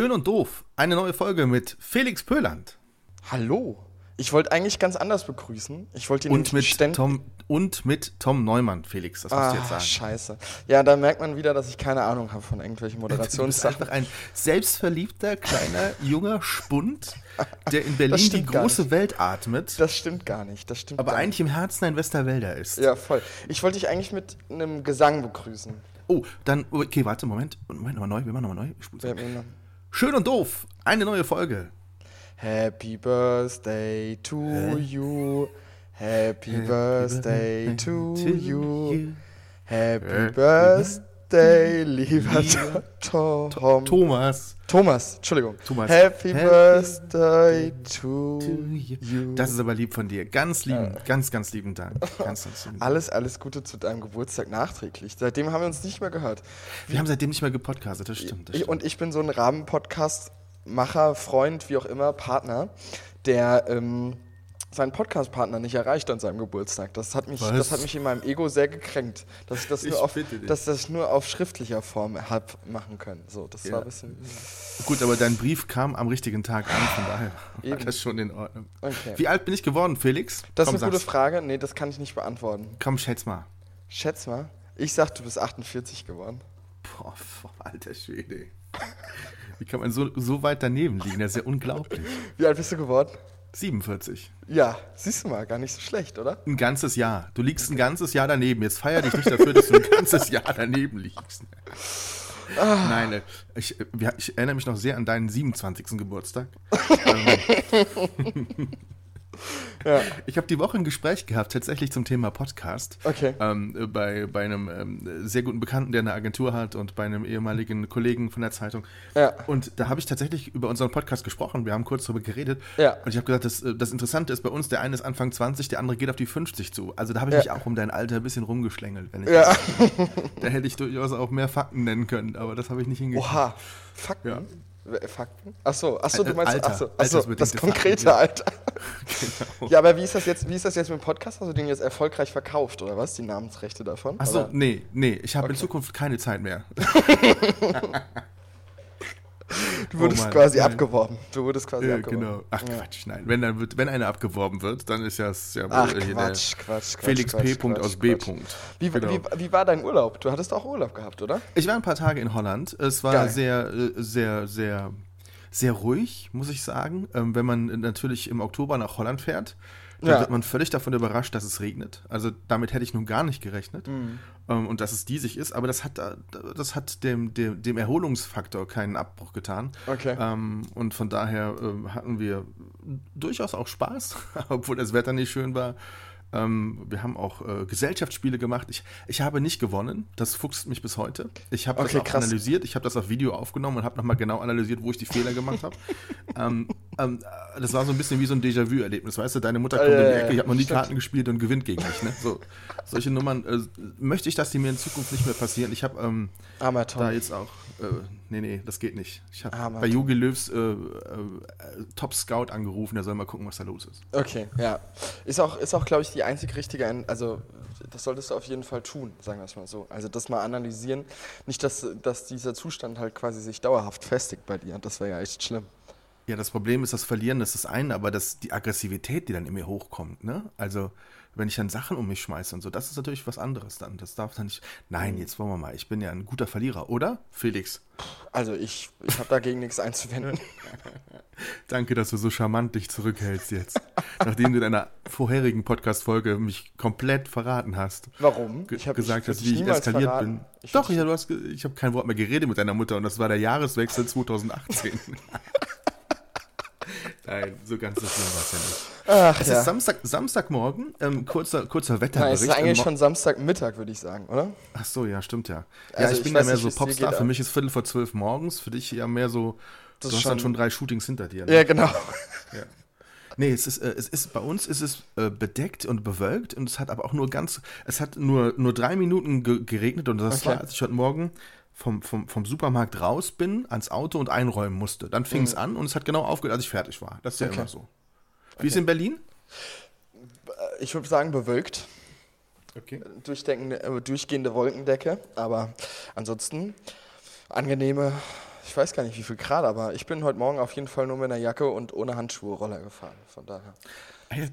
Schön und doof. Eine neue Folge mit Felix Pöland. Hallo. Ich wollte eigentlich ganz anders begrüßen. Ich wollte ihn Und mit, Tom, und mit Tom Neumann, Felix. Das musst Ah, du jetzt sagen. scheiße. Ja, da merkt man wieder, dass ich keine Ahnung habe von irgendwelchen Du bist Moderationssachen. einfach ein selbstverliebter, kleiner, junger Spund, der in Berlin die große nicht. Welt atmet, Das stimmt gar nicht. Das stimmt aber eigentlich im Herzen ein Westerwälder ist. nicht. Ja, voll. Ich wollte dich eigentlich mit einem Gesang begrüßen. Oh, dann, okay, warte, Moment. Moment, nochmal neu, wir machen nochmal neu. Ich Schön und doof. Eine neue Folge. Happy Birthday to you. Happy Birthday to you. Happy Birthday, lieber Tom. Thomas. Thomas, Entschuldigung. Thomas. Happy, Happy Birthday to you. Das ist aber lieb von dir. Ganz lieben, ganz, ganz lieben Dank. Ganz, ganz lieben Dank. Alles, alles Gute zu deinem Geburtstag nachträglich. Seitdem haben wir uns nicht mehr gehört. Wir haben seitdem nicht mehr gepodcastet, das stimmt. Das stimmt. und ich bin so ein Rahmen-Podcast-Macher, Freund, wie auch immer, Partner, der ähm, seinen Podcast-Partner nicht erreicht an seinem Geburtstag. Das hat mich, Was? das hat mich in meinem Ego sehr gekränkt, dass ich das, Ich nur, auf, dass das nur auf schriftlicher Form hab machen können. So, das Ja. war ein bisschen. Gut, aber dein Brief kam am richtigen Tag an, von daher war Eben. das schon in Ordnung. Okay. Wie alt bin ich geworden, Felix? Das Komm, ist eine gute. Frage. Nee, das kann ich nicht beantworten. Komm, schätz mal. Schätz mal. Ich sag, du bist 48 geworden. Boah, boah, alter Schwede. Wie kann man so, so weit daneben liegen? Das ist ja unglaublich. Wie alt bist du geworden? 47. Ja, siehst du mal, gar nicht so schlecht, oder? Ein ganzes Jahr. Du liegst ein ganzes Jahr daneben. Jetzt feier dich nicht dafür, dass du ein ganzes Jahr daneben liegst. Ah. Nein, äh, ich, äh, ich erinnere mich noch sehr an deinen 27. Geburtstag. Ja. Ich habe die Woche ein Gespräch gehabt, tatsächlich zum Thema Podcast. Okay. Ähm, äh, bei, bei einem ähm, sehr guten Bekannten, der eine Agentur hat und bei einem ehemaligen Kollegen von der Zeitung. Ja. Und da habe ich tatsächlich über unseren Podcast gesprochen. Wir haben kurz darüber geredet. Ja. Und ich habe gesagt, das, äh, das Interessante ist bei uns, der eine ist Anfang 20, der andere geht auf die 50 zu. Also da habe ich Ja. mich auch um dein Alter ein bisschen rumgeschlängelt. Wenn ich Ja. Da hätte ich durchaus auch mehr Fakten nennen können, aber das habe ich nicht hingekriegt. Oha. Fakten? Ja. W- Fakten? Achso, achso, du Äh, meinst Alter. achso, achso, das konkrete Fakten, ja. Alter. Genau. Ja, aber wie ist das jetzt, wie ist das jetzt mit dem Podcast? Hast du den jetzt erfolgreich verkauft, oder was? Die Namensrechte davon? Achso, nee, nee, ich habe in Okay. Zukunft keine Zeit mehr. Du wurdest Oh Mann, quasi nein. abgeworben. Du wurdest quasi Ja, abgeworben. genau. Ach Ja. Quatsch, nein. Wenn, dann wird, wenn einer abgeworben wird, dann ist ja, ist ja Ach, Quatsch, Quatsch, Quatsch. Felix Quatsch, P. Punkt Quatsch, aus B. Quatsch. Punkt. Wie, Genau. wie, wie war dein Urlaub? Du hattest auch Urlaub gehabt, oder? Ich war ein paar Tage in Holland. Es war Geil. sehr, äh, sehr, sehr, sehr ruhig, muss ich sagen. Ähm, wenn man natürlich im Oktober nach Holland fährt, dann Ja. wird man völlig davon überrascht, dass es regnet. Also damit hätte ich nun gar nicht gerechnet. Mhm. Ähm, und dass es diesig ist. Aber das hat, äh, das hat dem, dem, dem Erholungsfaktor keinen Abbruch getan. Okay. Ähm, und von daher ähm, hatten wir durchaus auch Spaß, obwohl das Wetter nicht schön war. Ähm, wir haben auch äh, Gesellschaftsspiele gemacht. Ich, ich habe nicht gewonnen. Das fuchst mich bis heute. Ich habe Okay, das auch krass. analysiert. Ich habe das auf Video aufgenommen und habe nochmal genau analysiert, wo ich die Fehler gemacht habe. ähm, ähm, äh, das war so ein bisschen wie so ein Déjà-vu-Erlebnis. Weißt du, deine Mutter kommt Ja, um die Ecke, ich habe noch nie. Karten gespielt und gewinnt gegen mich. Ne? So, solche Nummern äh, möchte ich, dass die mir in Zukunft nicht mehr passieren. Ich habe ähm, da jetzt auch. Nee, nee, das geht nicht. Ich habe Ah, bei Jogi Löws äh, äh, Top Scout angerufen, der soll mal gucken, was da los ist. Okay, ja. Ist auch, ist auch glaube ich, die einzig richtige, also das solltest du auf jeden Fall tun, sagen wir es mal so. Also das mal analysieren. Nicht, dass, dass dieser Zustand halt quasi sich dauerhaft festigt bei dir. Das wäre ja echt schlimm. Ja, das Problem ist, das Verlieren das ist das eine, aber das, die Aggressivität, die dann in mir hochkommt, ne? Also, wenn ich dann Sachen um mich schmeiße und so, das ist natürlich was anderes dann. Das darf dann nicht. Nein, jetzt wollen wir mal. Ich bin ja ein guter Verlierer, oder? Felix, Also ich, ich habe dagegen nichts einzuwenden. danke, dass du so charmant dich zurückhältst jetzt. Nachdem du in deiner vorherigen Podcast-Folge mich komplett verraten hast. Warum? Ich hab- gesagt ich hast, wie ich eskaliert verraten. bin. Ich Doch, ja, du hast, ich habe kein Wort mehr geredet mit deiner Mutter und das war der Jahreswechsel 2018. Nein, so ganz so schlimm war es ja nicht. Ach Es ja. ist Samstag, Samstagmorgen, ähm, kurzer, kurzer Wetterbericht. Nein, es ist eigentlich Mo- schon Samstagmittag, würde ich sagen, oder? Ach so, ja, stimmt ja. Ja, Also ich ich bin ja mehr nicht, so Popstar. Für mich ist Viertel vor zwölf morgens, für dich ja mehr so du hast dann schon drei Shootings hinter dir. Ne? Ja, genau. Ja. Nee, es ist, äh, es ist bei uns ist es äh, bedeckt und bewölkt und es hat aber auch nur ganz, es hat nur, nur drei Minuten ge geregnet und das okay. war, als ich heute Morgen vom, vom, vom Supermarkt raus bin, ans Auto und einräumen musste. Dann fing es mhm. an und es hat genau aufgehört, als ich fertig war. Das ist ja okay. immer so. Wie ist in Berlin? Äh, ich würde sagen, bewölkt. Okay. Äh, durchgehende Wolkendecke, aber ansonsten angenehme, ich weiß gar nicht wie viel Grad, aber ich bin heute Morgen auf jeden Fall nur mit einer Jacke und ohne Handschuhe Roller gefahren. Von daher.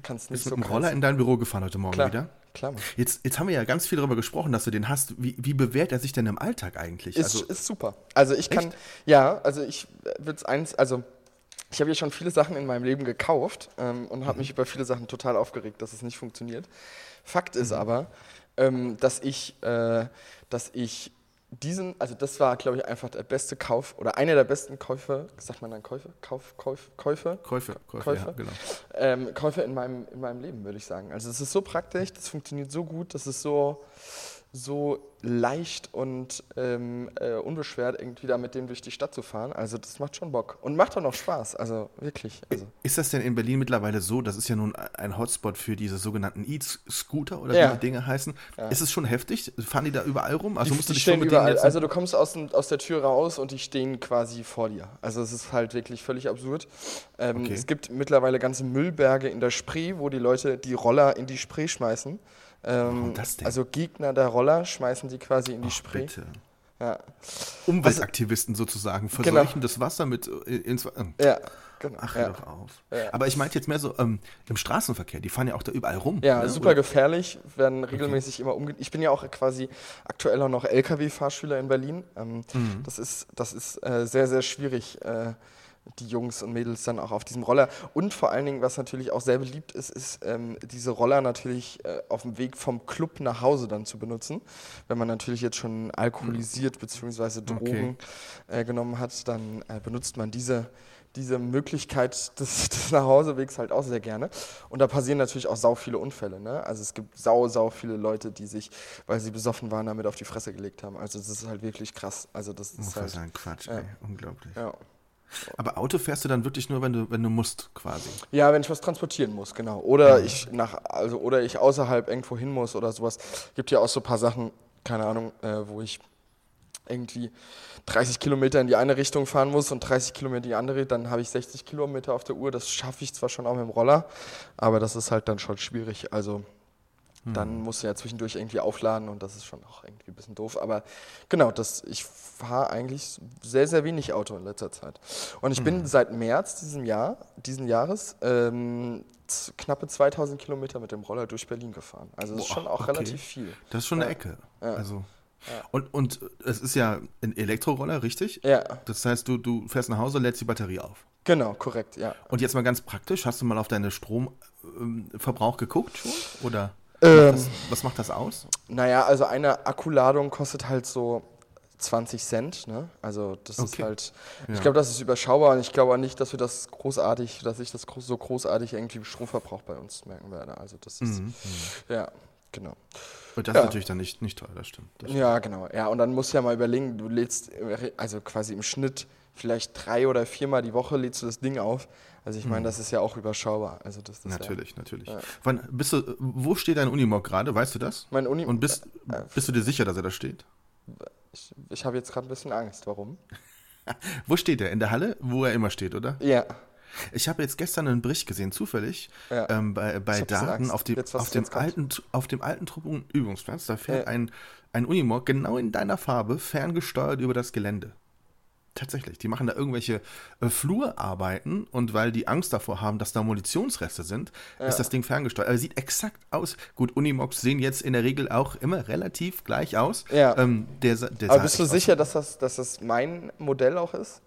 Kannst nicht Bist so mit dem Roller in dein Büro gefahren heute Morgen Klar. wieder? Klar. Jetzt, jetzt haben wir ja ganz viel darüber gesprochen, dass du den hast. Wie, wie bewährt er sich denn im Alltag eigentlich? Ist, also, ist super. Also ich kann, echt? ja, also ich würde es eins, also ich habe ja schon viele Sachen in meinem Leben gekauft ähm, und habe mhm. mich über viele Sachen total aufgeregt, dass es nicht funktioniert. Fakt ist mhm. aber, ähm, dass ich, äh, dass ich diesen, also das war, glaube ich, einfach der beste Kauf oder einer der besten Käufe, sagt man dann Käufe? Kauf, Kauf, Käufe? Käufe, Käufe, Käufe? Ja, genau. Ähm, Käufe in meinem, in meinem Leben, würde ich sagen. Also es ist so praktisch, das funktioniert so gut, das ist so, so leicht und ähm, äh, unbeschwert irgendwie da mit dem durch die Stadt zu fahren. Also das macht schon Bock und macht auch noch Spaß. Also wirklich. Also. Ist das denn in Berlin mittlerweile so? Das ist ja nun ein Hotspot für diese sogenannten E-Scooter oder ja. wie die Dinge heißen. Ja. Ist es schon heftig? Fahren die da überall rum? Also die, musst du die stehen überall. Also du kommst aus, aus der Tür raus und die stehen quasi vor dir. Also es ist halt wirklich völlig absurd. Ähm, okay. Es gibt mittlerweile ganze Müllberge in der Spree, wo die Leute die Roller in die Spree schmeißen. Ähm, also Gegner der Roller schmeißen die quasi in die Spree. Bitte. Ja. Umweltaktivisten also, sozusagen verseuchen genau. das Wasser mit äh, ins äh. Ja, genau. Ach, ja. doch auf. Ja. Aber ich meinte jetzt mehr so ähm, im Straßenverkehr, die fahren ja auch da überall rum. Ja, ne? super Oder? gefährlich, werden regelmäßig okay. immer umge... Ich bin ja auch quasi aktuell auch noch LKW-Fahrschüler in Berlin. Ähm, mhm. Das ist, das ist äh, sehr, sehr schwierig. Äh, die Jungs und Mädels dann auch auf diesem Roller. Und vor allen Dingen, was natürlich auch sehr beliebt ist, ist ähm, diese Roller natürlich äh, auf dem Weg vom Club nach Hause dann zu benutzen. Wenn man natürlich jetzt schon alkoholisiert bzw. Drogen okay. äh, genommen hat, dann äh, benutzt man diese, diese Möglichkeit des, des Nachhausewegs halt auch sehr gerne. Und da passieren natürlich auch sau viele Unfälle. Ne? Also es gibt sau, sau viele Leute, die sich, weil sie besoffen waren, damit auf die Fresse gelegt haben. Also das ist halt wirklich krass. Also das ist halt, ein Quatsch, ey. unglaublich. Ja. Aber Auto fährst du dann wirklich nur, wenn du, wenn du musst, quasi? Ja, wenn ich was transportieren muss, genau. Oder ja. ich nach, also oder ich außerhalb irgendwo hin muss oder sowas. Gibt ja auch so ein paar Sachen, keine Ahnung, äh, wo ich irgendwie 30 Kilometer in die eine Richtung fahren muss und 30 Kilometer in die andere, dann habe ich 60 Kilometer auf der Uhr. Das schaffe ich zwar schon auch mit dem Roller, aber das ist halt dann schon schwierig. Also dann hm. musst du ja zwischendurch irgendwie aufladen und das ist schon auch irgendwie ein bisschen doof. Aber genau, das, ich fahre eigentlich sehr, sehr wenig Auto in letzter Zeit. Und ich bin hm. seit März diesem Jahr, diesen Jahres ähm, knappe 2000 Kilometer mit dem Roller durch Berlin gefahren. Also das Boah, ist schon auch okay. relativ viel. Das ist schon eine Ecke. Ja. Also. Ja. Und, und es ist ja ein Elektroroller, richtig? Ja. Das heißt, du, du fährst nach Hause, lädst die Batterie auf. Genau, korrekt, ja. Und jetzt mal ganz praktisch, hast du mal auf deinen Stromverbrauch geguckt schon? Oder? Ähm, das, was macht das aus? Naja, also eine Akkuladung kostet halt so 20 Cent. Ne? Also das okay. ist halt, ich ja. glaube, das ist überschaubar und ich glaube nicht, dass wir das großartig, dass ich das so großartig irgendwie im Stromverbrauch bei uns merken werde. Also das ist, mhm. mhm. ja, genau. Und das ja. ist natürlich dann nicht, nicht teuer, das stimmt, das stimmt. Ja, genau. Ja, und dann musst du ja mal überlegen, du lädst also quasi im Schnitt vielleicht drei oder viermal die Woche lädst du das Ding auf. Also ich meine, hm. das ist ja auch überschaubar. Also das, natürlich, ja, natürlich. Ja. Wann bist du, wo steht dein Unimog gerade? Weißt du das? Mein Unimog. Und bist, äh, bist du dir sicher, dass er da steht? Ich, ich habe jetzt gerade ein bisschen Angst. Warum? wo steht er? In der Halle, wo er immer steht, oder? Ja. Ich habe jetzt gestern einen Bericht gesehen, zufällig, ja. ähm, bei, bei Daten auf dem, auf, dem alten, auf dem alten Truppenübungsplatz. Da fährt ein, ein Unimog genau in deiner Farbe, ferngesteuert über das Gelände. Tatsächlich. Die machen da irgendwelche äh, Flurarbeiten und weil die Angst davor haben, dass da Munitionsreste sind, ja. ist das Ding ferngesteuert. Also sieht exakt aus. Gut, Unimogs sehen jetzt in der Regel auch immer relativ gleich aus. Ja. Ähm, der, der Aber bist du sicher, dass das, dass das mein Modell auch ist?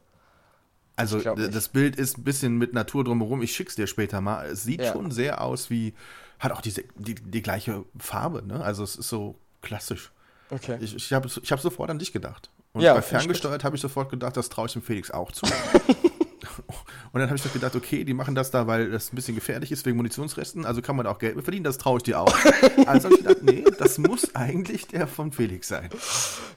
Also das Bild ist ein bisschen mit Natur drumherum. Ich schick's dir später mal. Es sieht ja. schon sehr aus wie, hat auch diese, die, die gleiche Farbe, ne? Also es ist so klassisch. Okay. Ich, ich habe ich hab sofort an dich gedacht. Und ja, bei ferngesteuert habe ich sofort gedacht, das traue ich dem Felix auch zu. Und dann habe ich doch gedacht, okay, die machen das da, weil das ein bisschen gefährlich ist wegen Munitionsresten, also kann man da auch Geld mit verdienen, das traue ich dir auch. also habe ich gedacht, nee, das muss eigentlich der von Felix sein.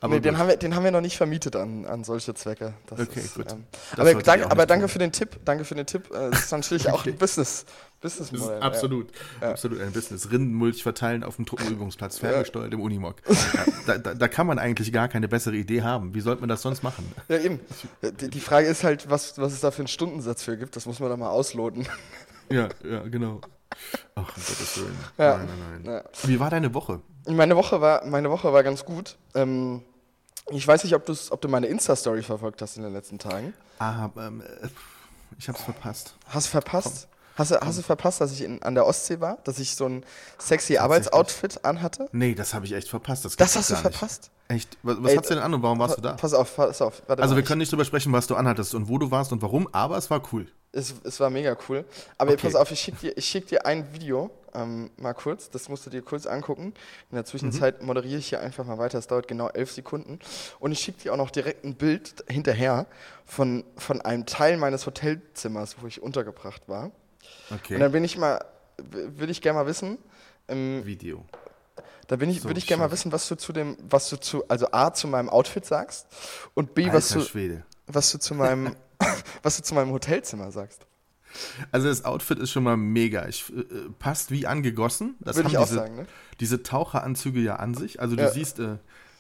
Aber nee, den haben, wir, den haben wir noch nicht vermietet an, an solche Zwecke. Das okay, ist, gut. Ähm, aber danke, aber danke für den Tipp, danke für den Tipp. Äh, das ist natürlich auch ein Business. Businessmodell. Absolut, ja. absolut ein Business. Rindenmulch verteilen auf dem Truppenübungsplatz, ferngesteuert im Unimog. da, da, da, kann man eigentlich gar keine bessere Idee haben. Wie sollte man das sonst machen? Ja, eben. Die, Frage ist halt, was, was es da für einen Stundensatz für gibt. Das muss man da mal ausloten. Ja, ja, genau. Ach, um Gottes Willen. Ja. Nein, nein, nein. Ja. Wie war deine Woche? Meine Woche war, meine Woche war ganz gut. Ähm, ich weiß nicht, ob, ob du meine Insta-Story verfolgt hast in den letzten Tagen. Ah, ähm, äh, ich hab's verpasst. Hast du verpasst? Hast du, hast du verpasst, dass ich in, an der Ostsee war? Dass ich so ein sexy Arbeitsoutfit anhatte? Nee, das habe ich echt verpasst. Das, das hast du verpasst? Echt? Was, was hast du denn an und warum warst du da? Pass auf, pass auf. also, wir können nicht drüber sprechen, was du anhattest und wo du warst und warum, aber es war cool. Es, es war mega cool. Aber okay. pass auf, ich schicke dir, schick dir ein Video ähm, mal kurz. Das musst du dir kurz angucken. In der Zwischenzeit mhm. moderiere ich hier einfach mal weiter. Es dauert genau elf Sekunden. Und ich schicke dir auch noch direkt ein Bild hinterher von, von einem Teil meines Hotelzimmers, wo ich untergebracht war. Okay. Und dann bin ich mal, würde ich gerne mal wissen. Ähm, Video. Da bin ich, so, würde ich gerne mal wissen, was du zu dem, was du zu, also A, zu meinem Outfit sagst und B, was du, Schwede. was du zu meinem, was du zu meinem Hotelzimmer sagst. Also das Outfit ist schon mal mega. Ich, äh, passt wie angegossen. Das Würde ich auch diese, sagen, ne? Diese Taucheranzüge ja an sich. Also du ja. siehst, äh,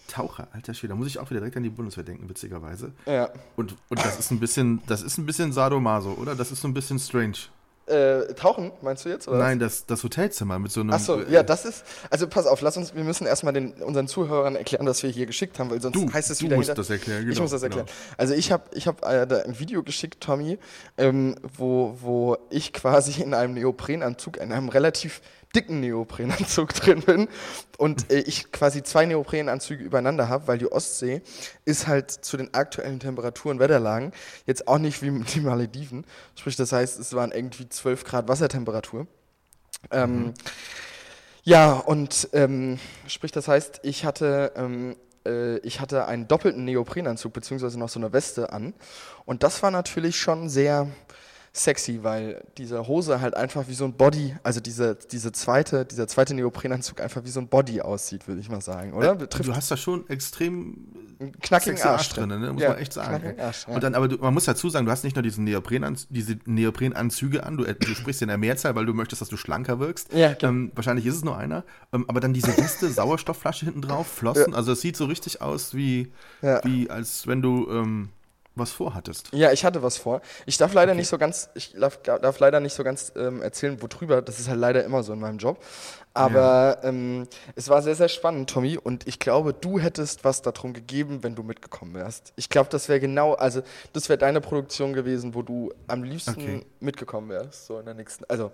Taucher, alter Schwede, da muss ich auch wieder direkt an die Bundeswehr denken, witzigerweise. Ja. Und, und das ist ein bisschen, das ist ein bisschen Sadomaso, oder? Das ist so ein bisschen strange. Äh, tauchen, meinst du jetzt? Oder Nein, das, das Hotelzimmer mit so einem. Achso, ja, das ist. Also pass auf, lass uns, wir müssen erstmal den, unseren Zuhörern erklären, was wir hier geschickt haben, weil sonst du, heißt es wieder. Du musst das erklären, genau. Ich muss das erklären. Genau. Also ich habe ich hab, äh, da ein Video geschickt, Tommy, ähm, wo, wo ich quasi in einem Neoprenanzug, in einem relativ dicken Neoprenanzug drin bin und äh, ich quasi zwei Neoprenanzüge übereinander habe, weil die Ostsee ist halt zu den aktuellen Temperaturen, Wetterlagen jetzt auch nicht wie die Malediven. Sprich, das heißt, es waren irgendwie 12 Grad Wassertemperatur. Ähm, mhm. Ja, und ähm, sprich, das heißt, ich hatte, ähm, äh, ich hatte einen doppelten Neoprenanzug, beziehungsweise noch so eine Weste an. Und das war natürlich schon sehr, sexy, weil diese Hose halt einfach wie so ein Body, also diese, diese zweite, dieser zweite Neoprenanzug einfach wie so ein Body aussieht, würde ich mal sagen, oder? Äh, du hast da schon extrem knackigen Arsch, Arsch drin, ne? muss ja, man echt sagen. Arsch, ja. Und dann, aber du, man muss dazu sagen, du hast nicht nur diesen Neoprenanz diese Neoprenanzüge an, du, äh, du, sprichst in der Mehrzahl, weil du möchtest, dass du schlanker wirkst. Ja, ähm, wahrscheinlich ist es nur einer. Ähm, aber dann diese Weste, Sauerstoffflasche hinten drauf, Flossen, also es sieht so richtig aus wie, wie als wenn du ähm, was vorhattest. Ja, ich hatte was vor. Ich darf leider okay. nicht so ganz, ich darf, darf leider nicht so ganz ähm, erzählen, worüber. Das ist halt leider immer so in meinem Job. Aber ja. ähm, es war sehr, sehr spannend, Tommy. Und ich glaube, du hättest was darum gegeben, wenn du mitgekommen wärst. Ich glaube, das wäre genau, also das wäre deine Produktion gewesen, wo du am liebsten okay. mitgekommen wärst. So in der nächsten, also.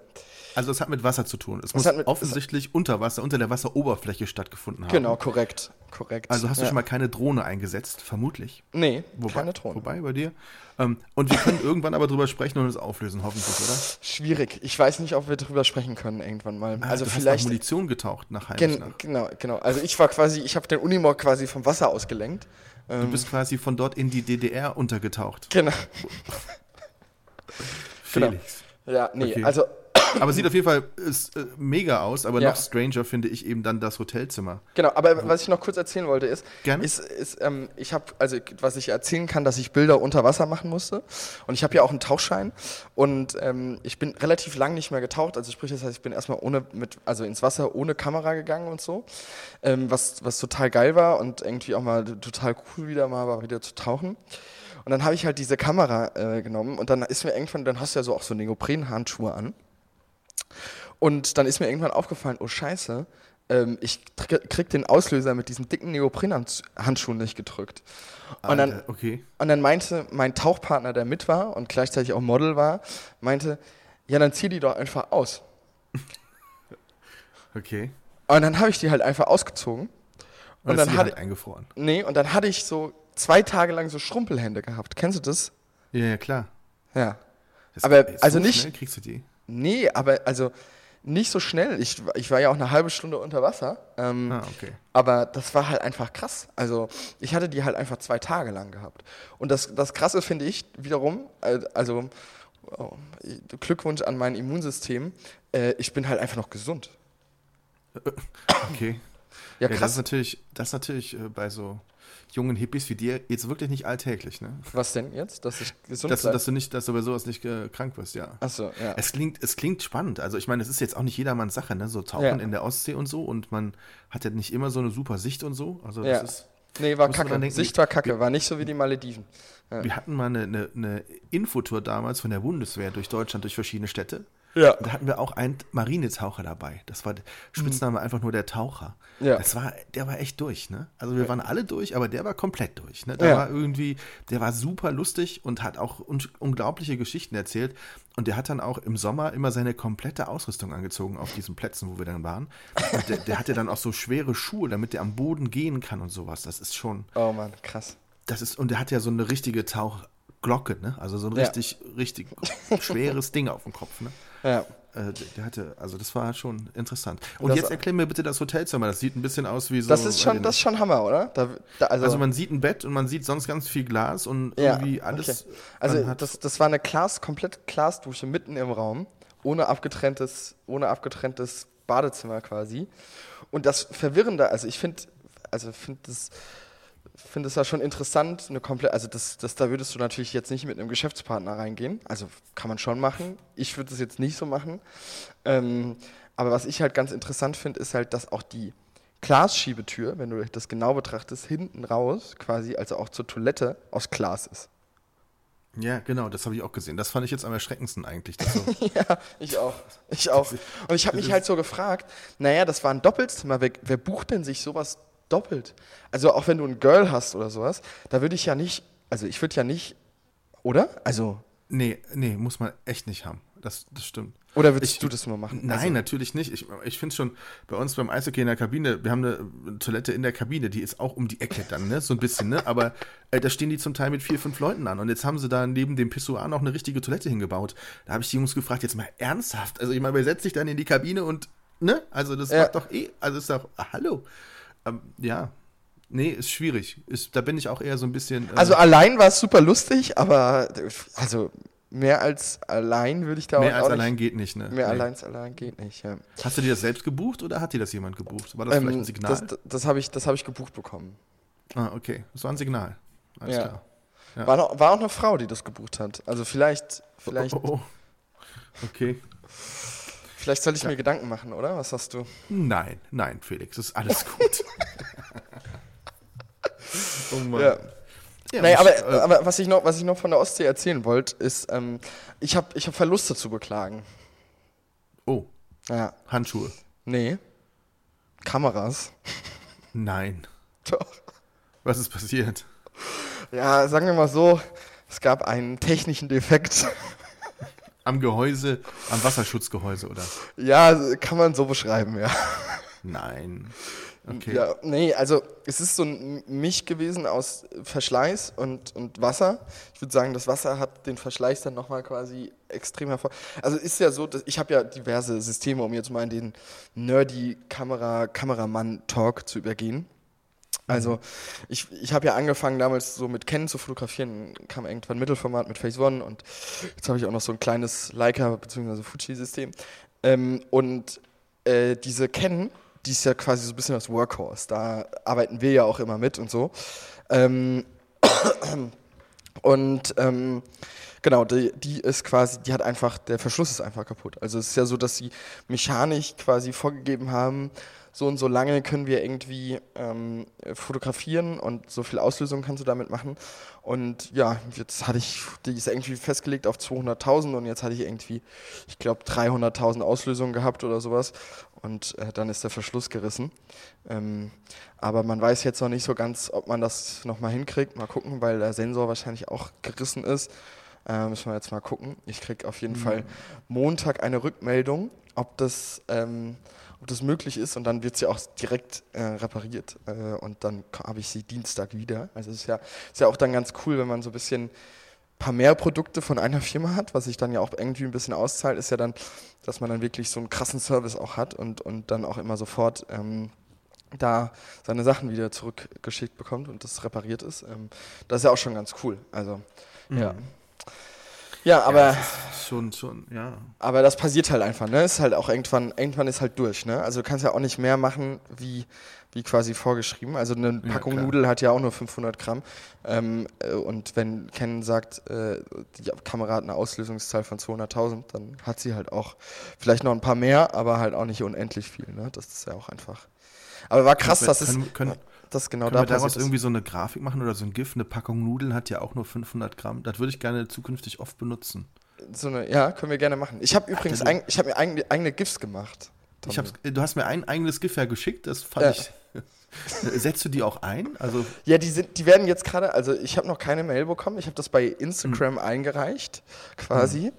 Also es hat mit Wasser zu tun. Es, es muss mit, offensichtlich es unter Wasser, unter der Wasseroberfläche stattgefunden haben. Genau, korrekt. korrekt. Also hast du ja. schon mal keine Drohne eingesetzt, vermutlich? Nee, wobei, keine Drohne. Wobei bei dir? Ähm, und wir können irgendwann aber drüber sprechen und es auflösen, hoffentlich, oder? Schwierig. Ich weiß nicht, ob wir drüber sprechen können irgendwann mal. Ah, also du vielleicht. Munition getaucht nach Gen nach. Genau, genau. Also ich war quasi, ich habe den Unimog quasi vom Wasser ausgelenkt. Du ähm, bist quasi von dort in die DDR untergetaucht. Genau. Felix. Genau. Ja, nee, okay. also aber sieht auf jeden Fall ist, äh, mega aus, aber ja. noch stranger finde ich eben dann das Hotelzimmer. Genau, aber was ich noch kurz erzählen wollte ist, Gerne? ist, ist ähm, ich habe, also was ich erzählen kann, dass ich Bilder unter Wasser machen musste und ich habe ja auch einen Tauchschein und ähm, ich bin relativ lang nicht mehr getaucht, also sprich, das heißt, ich bin erstmal ohne, mit, also ins Wasser ohne Kamera gegangen und so, ähm, was, was total geil war und irgendwie auch mal total cool wieder mal war, wieder zu tauchen. Und dann habe ich halt diese Kamera äh, genommen und dann ist mir irgendwann, dann hast du ja so auch so Neoprenhandschuhe an. Und dann ist mir irgendwann aufgefallen, oh Scheiße, ähm, ich krieg den Auslöser mit diesen dicken Neoprenhandschuhen nicht gedrückt. Und dann, okay. und dann meinte mein Tauchpartner, der mit war und gleichzeitig auch Model war, meinte, ja, dann zieh die doch einfach aus. okay. Und dann habe ich die halt einfach ausgezogen. Und, und dann hatte halt eingefroren. Nee, und dann hatte ich so zwei Tage lang so Schrumpelhände gehabt. Kennst du das? Ja, ja, klar. Ja. Das aber also so nicht. kriegst du die? Nee, aber also nicht so schnell. Ich, ich war ja auch eine halbe Stunde unter Wasser. Ähm, ah, okay. Aber das war halt einfach krass. Also ich hatte die halt einfach zwei Tage lang gehabt. Und das, das Krasse finde ich wiederum, also oh, Glückwunsch an mein Immunsystem. Äh, ich bin halt einfach noch gesund. Okay. Ja, Ja, das ist krass. natürlich, das ist natürlich äh, bei so jungen Hippies wie dir jetzt wirklich nicht alltäglich, ne? Was denn jetzt? Dass ich gesund Dass du, dass du nicht, dass du bei sowas nicht äh, krank wirst, ja. Achso, ja. Es klingt, es klingt spannend. Also ich meine, es ist jetzt auch nicht jedermanns Sache, ne? So tauchen Ja. in der Ostsee und so und man hat ja nicht immer so eine super Sicht und so. Also Ja. das ist. Nee, war kacke. denken, Sicht war kacke, war nicht so wie die Malediven. Ja. Wir hatten mal eine, eine, eine Infotour damals von der Bundeswehr durch Deutschland, durch verschiedene Städte. Ja. Und da hatten wir auch einen Marinetaucher dabei. Das war der Spitzname einfach nur der Taucher. Mhm. Ja. Das war, der war echt durch, ne? Also wir waren alle durch, aber der war komplett durch. Ne? Der Ja. war irgendwie, der war super lustig und hat auch un unglaubliche Geschichten erzählt. Und der hat dann auch im Sommer immer seine komplette Ausrüstung angezogen auf diesen Plätzen, wo wir dann waren. Und der, der hatte dann auch so schwere Schuhe, damit der am Boden gehen kann und sowas. Das ist schon, Oh Mann, krass. das ist, und der hat ja so eine richtige Tauchglocke, ne? Also so ein Ja. richtig, richtig schweres Ding auf dem Kopf, ne? Ja. Äh, der, hatte, also das war schon interessant. Und Das- jetzt erklär mir bitte das Hotelzimmer. Das sieht ein bisschen aus wie so. Das ist schon, das ist schon Hammer, oder? Da, da, also, also man sieht ein Bett und man sieht sonst ganz viel Glas und irgendwie alles. okay. Also das, das war eine Glas, komplett Glasdusche mitten im Raum, ohne abgetrenntes, ohne abgetrenntes Badezimmer quasi. Und das Verwirrende, also ich finde, also finde das, finde es ja schon interessant, eine komplett, also das, das, da würdest du natürlich jetzt nicht mit einem Geschäftspartner reingehen. Also kann man schon machen. Ich würde es jetzt nicht so machen. Ähm, aber was ich halt ganz interessant finde, ist halt, dass auch die Glasschiebetür, wenn du das genau betrachtest, hinten raus quasi, also auch zur Toilette, aus Glas ist. ja, genau, das habe ich auch gesehen. Das fand ich jetzt am erschreckendsten eigentlich. Ja, ich auch. Ich auch. Und ich habe mich halt so gefragt, naja, das war ein Doppelzimmer, wer, wer bucht denn sich sowas doppelt? Also auch wenn du ein Girl hast oder sowas, da würde ich ja nicht, also ich würde ja nicht, oder? Also, nee, nee, muss man echt nicht haben. Das, das stimmt. oder würdest Ich- du das nur machen? Nein, also, natürlich nicht. Ich, ich finde schon, bei uns beim Eishockey in der Kabine, wir haben eine Toilette in der Kabine, die ist auch um die Ecke dann, ne? So ein bisschen, ne? Aber äh, da stehen die zum Teil mit vier, fünf Leuten an. Und jetzt haben sie da neben dem Pissoir noch eine richtige Toilette hingebaut. Da habe ich die Jungs gefragt, jetzt mal ernsthaft. Also ich meine, wer setzt sich dann in die Kabine und, ne? Also das Ja. macht doch eh, also ist doch, ah, hallo. Ähm, ja. Nee, ist schwierig. Ist, da bin ich auch eher so ein bisschen. äh, also allein war es super lustig, aber also mehr als allein würde ich da mehr auch als nicht, allein geht nicht, ne? Mehr Nee. allein als allein geht nicht, ja. Hast du dir das selbst gebucht oder hat dir das jemand gebucht? War das vielleicht ein Ähm, Signal? das das habe ich, das hab ich gebucht bekommen. ah, okay. Das war ein Signal. Alles Ja. klar. Ja. War, noch, war auch eine Frau, die das gebucht hat. Also vielleicht, vielleicht, Oh, oh, oh. Okay. Vielleicht soll ich mir Gedanken machen, oder? Was hast du? Nein, nein, Felix, ist alles gut. oh Mann. Ja. Ja, ich, aber, äh, aber was, ich noch, was ich noch von der Ostsee erzählen wollte, ist, ähm, ich habe ich hab Verluste zu beklagen. oh, Ja. Handschuhe. Nee. Kameras. Nein. Doch. Was ist passiert? Ja, sagen wir mal so, es gab einen technischen Defekt. Am Gehäuse, am Wasserschutzgehäuse, oder? ja, kann man so beschreiben, ja. Nein. Okay. Ja, nee, also es ist so ein Misch gewesen aus Verschleiß und, und Wasser. Ich würde sagen, das Wasser hat den Verschleiß dann nochmal quasi extrem hervor. Also ist ja so, dass ich habe ja diverse Systeme, um jetzt mal in den nerdy Kamera Kameramann Talk zu übergehen. Also ich, ich habe ja angefangen damals so mit Canon zu fotografieren, kam irgendwann Mittelformat mit Phase One und jetzt habe ich auch noch so ein kleines Leica bzw. Fuji-System. Ähm, und äh, diese Canon, die ist ja quasi so ein bisschen das Workhorse, da arbeiten wir ja auch immer mit und so. Ähm, und ähm, genau, die, die ist quasi, die hat einfach, der Verschluss ist einfach kaputt. Also es ist ja so, dass sie mechanisch quasi vorgegeben haben, so und so lange können wir irgendwie ähm, fotografieren und so viel Auslösung kannst du damit machen. Und ja, jetzt hatte ich, die ist irgendwie festgelegt auf 200.000 und jetzt hatte ich irgendwie, ich glaube, 300.000 Auslösungen gehabt oder sowas. Und äh, dann ist der Verschluss gerissen. Ähm, aber man weiß jetzt noch nicht so ganz, ob man das nochmal hinkriegt. Mal gucken, weil der Sensor wahrscheinlich auch gerissen ist. Äh, müssen wir jetzt mal gucken. Ich kriege auf jeden Fall Montag eine Rückmeldung, ob das, ähm, ob das möglich ist. Und dann wird sie auch direkt äh, repariert. Äh, und dann habe ich sie Dienstag wieder. Also es ist ja, ist ja auch dann ganz cool, wenn man so ein bisschen paar mehr Produkte von einer Firma hat, was sich dann ja auch irgendwie ein bisschen auszahlt, ist ja dann, dass man dann wirklich so einen krassen Service auch hat und, und dann auch immer sofort ähm, da seine Sachen wieder zurückgeschickt bekommt und das repariert ist. Ähm, das ist ja auch schon ganz cool. Also, ja. Ja, aber das ist schon, schon, ja. Aber das passiert halt einfach, ne? Ist halt auch irgendwann, irgendwann ist halt durch, ne? Also du kannst ja auch nicht mehr machen, wie, wie quasi vorgeschrieben. Also eine Ja, Packung klar. Nudel hat ja auch nur 500 Gramm. Ähm, äh, und wenn Ken sagt, äh, die Kamera hat eine Auslösungszahl von 200.000, dann hat sie halt auch vielleicht noch ein paar mehr, aber halt auch nicht unendlich viel, ne? Das ist ja auch einfach. Aber war krass, dass es, können, können, dass genau können da wir daraus ist. irgendwie so eine Grafik machen oder so ein GIF? Eine Packung Nudeln hat ja auch nur 500 Gramm. Das würde ich gerne zukünftig oft benutzen. So eine, ja, können wir gerne machen. Ich habe übrigens, eig, ich habe mir eigene, eigene GIFs gemacht. Ich hab's, du hast mir ein eigenes GIF ja geschickt, das fand Ja. ich. Setzt du die auch ein? Also, Ja, die, sind, die werden jetzt gerade, also ich habe noch keine Mail bekommen, ich habe das bei Instagram eingereicht, quasi.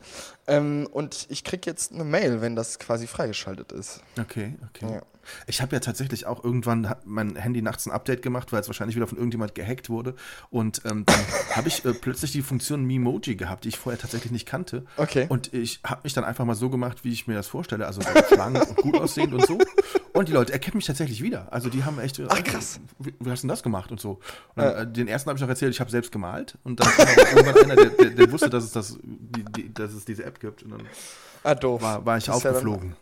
Ähm, und ich kriege jetzt eine Mail, wenn das quasi freigeschaltet ist. okay, okay. Ja. Ich habe ja tatsächlich auch irgendwann mein Handy nachts ein Update gemacht, weil es wahrscheinlich wieder von irgendjemand gehackt wurde. Und ähm, dann habe ich äh, plötzlich die Funktion Memoji gehabt, die ich vorher tatsächlich nicht kannte. Okay. Und ich habe mich dann einfach mal so gemacht, wie ich mir das vorstelle. Also so schlank und gut aussehend und so. Und die Leute erkennen mich tatsächlich wieder. Also die haben echt. äh, Ach, krass. Wie, wie hast du denn das gemacht und so? Und dann, äh, den ersten habe ich noch erzählt, ich habe selbst gemalt. Und dann kam irgendwann einer, der, der, der wusste, dass es, das, die, die, dass es diese App gibt. Und dann Ah, doof. war, war ich Das aufgeflogen.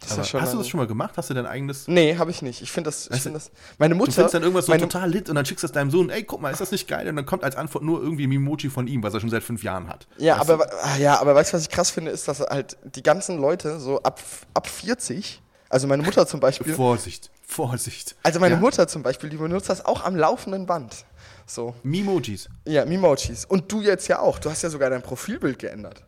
Das hast du das schon mal gemacht? Hast du dein eigenes. Nee, habe ich nicht. Ich finde das, ich find du, das. Meine Mutter. Du findest dann irgendwas so total lit und dann schickst du das deinem Sohn, ey, guck mal, ist das nicht geil? Und dann kommt als Antwort nur irgendwie Emoji von ihm, was er schon seit fünf Jahren hat. Ja, Weißt aber, ah, ja, aber weißt du, was ich krass finde, ist, dass halt die ganzen Leute so ab, ab 40, also meine Mutter zum du? Beispiel, Vorsicht, Vorsicht. also meine ja? Mutter zum Beispiel, die benutzt das auch am laufenden Band. So. Memojis. Ja, Memojis. Und du jetzt ja auch. Du hast ja sogar dein Profilbild geändert.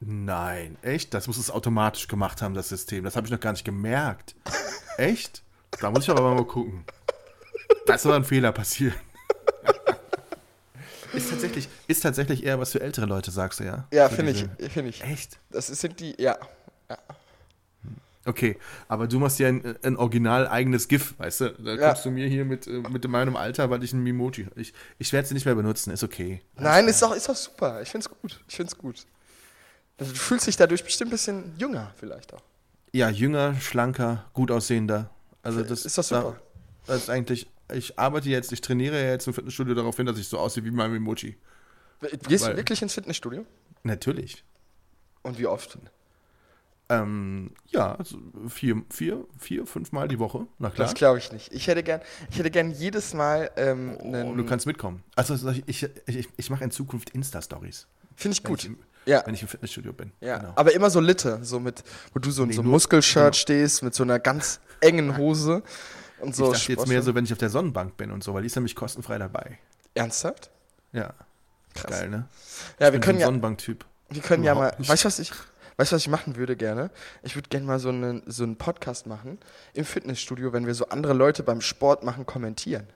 Nein, echt? Das muss es automatisch gemacht haben, das System. Das habe ich noch gar nicht gemerkt. Echt? Da muss ich aber mal gucken. Da ist aber ein Fehler passiert. Ist tatsächlich, ist tatsächlich eher was für ältere Leute, sagst du ja? Ja, finde ich. Finde ich. Echt? Das sind die, ja. Okay, aber du machst ja ein, ein original eigenes GIF, weißt du? Da Ja. kommst du mir hier mit, äh, mit meinem Alter, weil ich ein Memoji. Ich, ich werde sie nicht mehr benutzen, ist okay. Nein, ist doch, ist doch super. Ich finde es gut. Ich finde es gut. Also, Du fühlst dich dadurch bestimmt ein bisschen jünger, vielleicht auch. Ja, jünger, schlanker, gut aussehender. Also das Ist das super. Da, das ist eigentlich, ich arbeite jetzt, ich trainiere jetzt im Fitnessstudio darauf hin, dass ich so aussehe wie mein Emoji. Gehst Weil- du wirklich ins Fitnessstudio? Natürlich. Und wie oft? Ähm, ja, also vier, vier, vier, fünf Mal die Woche, na klar. Das glaube ich nicht. Ich hätte gern, ich hätte gern jedes Mal ähm, Oh, du kannst mitkommen. Also ich, ich, ich, ich mache in Zukunft Insta-Stories, Finde ich wenn, gut. ich ja. wenn ich im Fitnessstudio bin. Ja, Genau. aber immer so Litte, so mit, wo du so in Nee, so einem Muskelshirt genau. stehst, mit so einer ganz engen Hose und so. ich dachte jetzt mehr so, wenn ich auf der Sonnenbank bin und so, weil die ist nämlich kostenfrei dabei. Ernsthaft? Ja, Krass. geil, ne? Ja, wir bin so können ja, Sonnenbank-Typ. wir können ja mal, überhaupt nicht. weißt du, was ich, weißt du, was ich machen würde gerne? Ich würde gerne mal so einen, so einen Podcast machen im Fitnessstudio, wenn wir so andere Leute beim Sport machen kommentieren.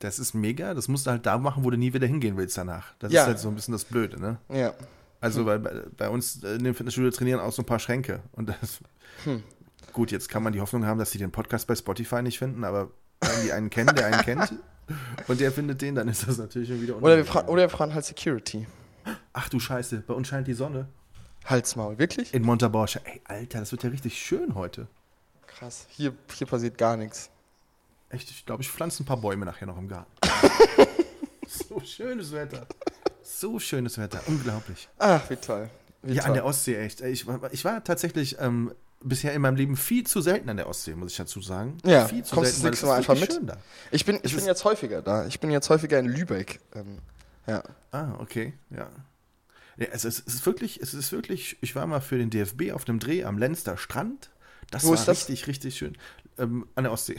Das ist mega, das musst du halt da machen, wo du nie wieder hingehen willst danach. Das Ja. ist halt so ein bisschen das Blöde, ne? Ja. Also weil bei, bei uns in dem Fitnessstudio trainieren auch so ein paar Schränke. Und das. Hm. Gut, jetzt kann man die Hoffnung haben, dass sie den Podcast bei Spotify nicht finden, aber wenn die einen kennen, der einen kennt und der findet den, dann ist das natürlich schon wieder Oder wir, fra oder wir fragen halt Security. Ach du Scheiße, bei uns scheint die Sonne. Halsmaul, wirklich? In Montabaur. Ey, Alter, das wird ja richtig schön heute. Krass. Hier, hier passiert gar nichts. Echt, ich glaube, ich pflanze ein paar Bäume nachher noch im Garten. so schönes Wetter. So schönes Wetter. Unglaublich. Ach, wie toll. Wie Ja, an toll. der Ostsee, echt. Ich war, ich war tatsächlich ähm, bisher in meinem Leben viel zu selten an der Ostsee, muss ich dazu sagen. Ja, viel zu kommst nächste es Mal einfach mit? Schön da. Ich bin, ich Es bin jetzt häufiger da. Ich bin jetzt häufiger in Lübeck. Ähm, ja. Ah, okay, ja. ja es, ist, es ist wirklich, es ist wirklich, ich war mal für den DFB auf einem Dreh am Lenster Strand. Das Wo war ist das? richtig, richtig schön. Ähm, an der Ostsee.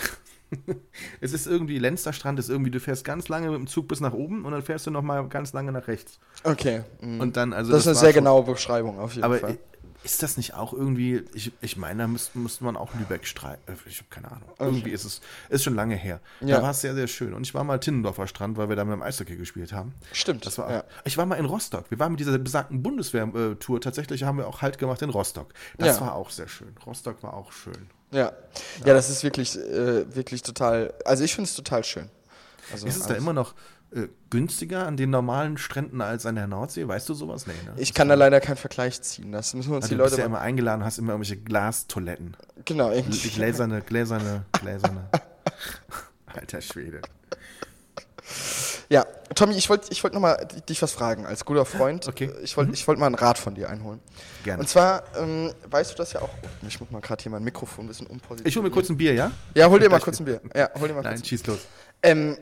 es ist irgendwie, Lenster Strand ist irgendwie, du fährst ganz lange mit dem Zug bis nach oben und dann fährst du nochmal ganz lange nach rechts. Okay. mhm. Und dann, also das, ist eine sehr schon- genaue Beschreibung auf jeden Aber Fall. ist das nicht auch irgendwie, ich, ich meine, da müsste, müsste man auch Lübeck streichen. Ich habe keine Ahnung. Irgendwie ist es, ist schon lange her. Ja. Da war es sehr, sehr schön. Und ich war mal Tinnendorfer Strand, weil wir da mit dem Eishockey gespielt haben. Stimmt. Das war auch, ja. Ich war mal in Rostock. Wir waren mit dieser besagten Bundeswehr-Tour. Tatsächlich haben wir auch Halt gemacht in Rostock. Das Ja. war auch sehr schön. Rostock war auch schön. Ja. ja, das ist wirklich, äh, wirklich total. Also ich finde es total schön. Also ist es da immer noch äh, günstiger an den normalen Stränden als an der Nordsee? Weißt du sowas? Nee, ne? Ich kann da leider keinen Vergleich ziehen. Das müssen wir uns also die du bist Leute ja immer eingeladen, hast immer irgendwelche Glastoiletten. Genau, Die irgendwie. gläserne, gläserne, gläserne. Alter Schwede. Ja, Tommy, ich wollte ich wollt nochmal dich was fragen, als guter Freund. Okay. Ich wollte ich wollt mal einen Rat von dir einholen. Gerne. Und zwar, ähm, weißt du das ja auch. Oh, ich muss mal gerade hier mein Mikrofon ein bisschen umpositionieren. Ich hole mir kurz ein Bier, ja? Ja, hol dir mal kurz ein Bier. Ja, hol dir mal Nein, kurz. schieß los. Ähm,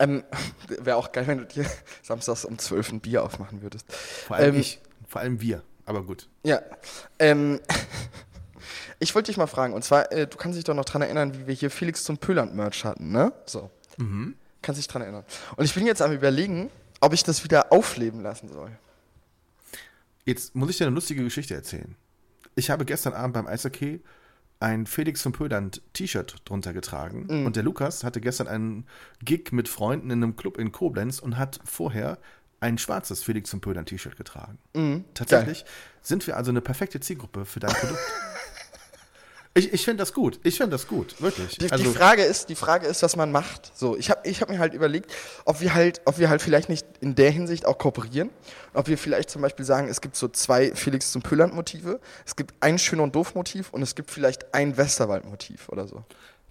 ähm, Wäre auch geil, wenn du dir samstags um 12 ein Bier aufmachen würdest. Vor allem Ähm, ich, vor allem wir. Aber gut. Ja. Ähm, ich wollte dich mal fragen, und zwar, äh, du kannst dich doch noch dran erinnern, wie wir hier Felix zum Pöland-Merch hatten, ne? So. Mhm. Kannst dich dran erinnern. Und ich bin jetzt am überlegen, ob ich das wieder aufleben lassen soll. Jetzt muss ich dir eine lustige Geschichte erzählen. Ich habe gestern Abend beim Eishockey ein Felix von Pöland T-Shirt drunter getragen. Mhm. Und der Lukas hatte gestern einen Gig mit Freunden in einem Club in Koblenz und hat vorher ein schwarzes Felix von Pöland T-Shirt getragen. Mhm. Tatsächlich sind wir also eine perfekte Zielgruppe für dein Produkt. ich ich finde das gut. Ich finde das gut. Wirklich. Die, also, die, Frage ist, die Frage ist, was man macht. So, ich habe ich hab mir halt überlegt, ob wir halt, ob wir halt vielleicht nicht in der Hinsicht auch kooperieren. Ob wir vielleicht zum Beispiel sagen, es gibt so zwei Felix zum Pöland Motive, es gibt ein Schön und Doof Motiv und es gibt vielleicht ein Westerwald Motiv oder so.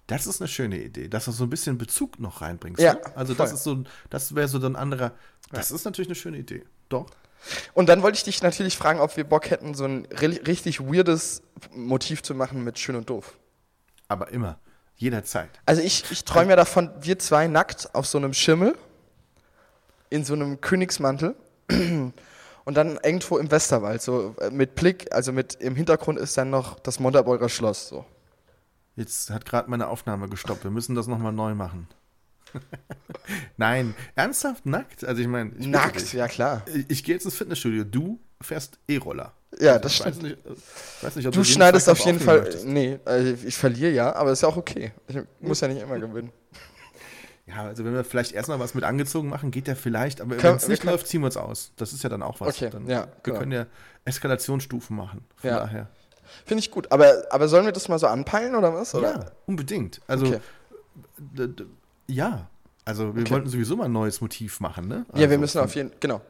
Das ist eine schöne Idee, dass du so ein bisschen Bezug noch reinbringst. Ja, ne? Also voll. das ist so, das wäre so ein anderer. Das ist natürlich eine schöne Idee. Doch. Und dann wollte ich dich natürlich fragen, ob wir Bock hätten, so ein ri- richtig weirdes Motiv zu machen mit Schön und Doof. Aber immer. Jederzeit. Also ich, ich träume ja davon, wir zwei nackt auf so einem Schimmel, in so einem Königsmantel und dann irgendwo im Westerwald, so äh, mit Blick, also mit im Hintergrund ist dann noch das Montabeurer Schloss. So. Jetzt hat gerade meine Aufnahme gestoppt. Wir müssen das nochmal neu machen. Nein, ernsthaft nackt? Also ich meine, ich Nackt, dich. ja klar. Ich, ich gehe jetzt ins Fitnessstudio. Du fährst E-Roller. Ja, das ich weiß stimmt. nicht, äh, weiß nicht, ob Du den schneidest auf jeden Fall. möchtest. Nee, also ich verliere ja, aber ist ja auch okay. Ich muss ja nicht immer gewinnen. Ja, also wenn wir vielleicht erstmal was mit angezogen machen, geht der vielleicht, aber wenn es nicht können- läuft, ziehen wir uns aus. Das ist ja dann auch was. Okay, dann, ja, Wir genau. können ja Eskalationsstufen machen. Von Ja. daher. Finde ich gut. Aber, aber sollen wir das mal so anpeilen oder was? Oder? Ja, unbedingt. Also, Okay. Ja. Also wir Okay. wollten sowieso mal ein neues Motiv machen, ne? Ja, wir Also müssen auf jeden genau.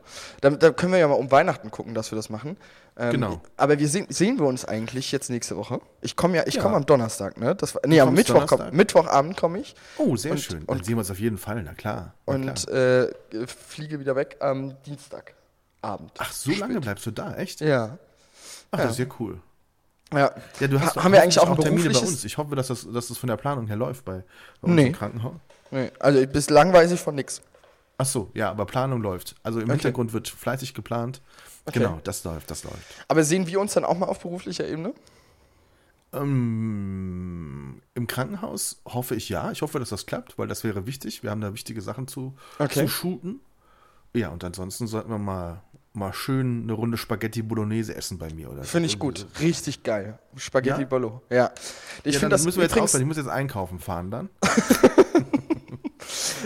Da, da können wir ja mal um Weihnachten gucken, dass wir das machen. Ähm, Genau. Aber wir sehen, sehen wir uns eigentlich jetzt nächste Woche. Ich komme ja, ich Ja. komme am Donnerstag, ne? Das war, nee, am Mittwoch komm? Mittwochabend komme ich Oh, sehr Und- schön. Dann und- sehen wir uns auf jeden Fall, na klar. Na und klar. äh, fliege wieder weg am Dienstagabend. Ach, so lange bleibst du da, echt? Ja. Ach, das ist ja cool. Ja. Ja, du hast Ha- haben wir eigentlich auch ein Termine bei uns. Ich hoffe, dass das, dass das von der Planung her läuft bei, bei uns Nee. im Krankenhaus. Nee, also bislang weiß ich von nix. Ach so, ja, aber Planung läuft. Also im Okay. Hintergrund wird fleißig geplant. Okay. Genau, das läuft, das läuft. Aber sehen wir uns dann auch mal auf beruflicher Ebene? Ähm, Im Krankenhaus hoffe ich ja. Ich hoffe, dass das klappt, weil das wäre wichtig. Wir haben da wichtige Sachen zu, Okay. zu shooten. Ja, und ansonsten sollten wir mal, mal schön eine Runde Spaghetti Bolognese essen bei mir. oder. Finde ich gut. so. Richtig geil. Spaghetti Ja? Bolo. Ja. Ich ja, finde das müssen wir jetzt aufhören. Ich muss jetzt einkaufen fahren dann.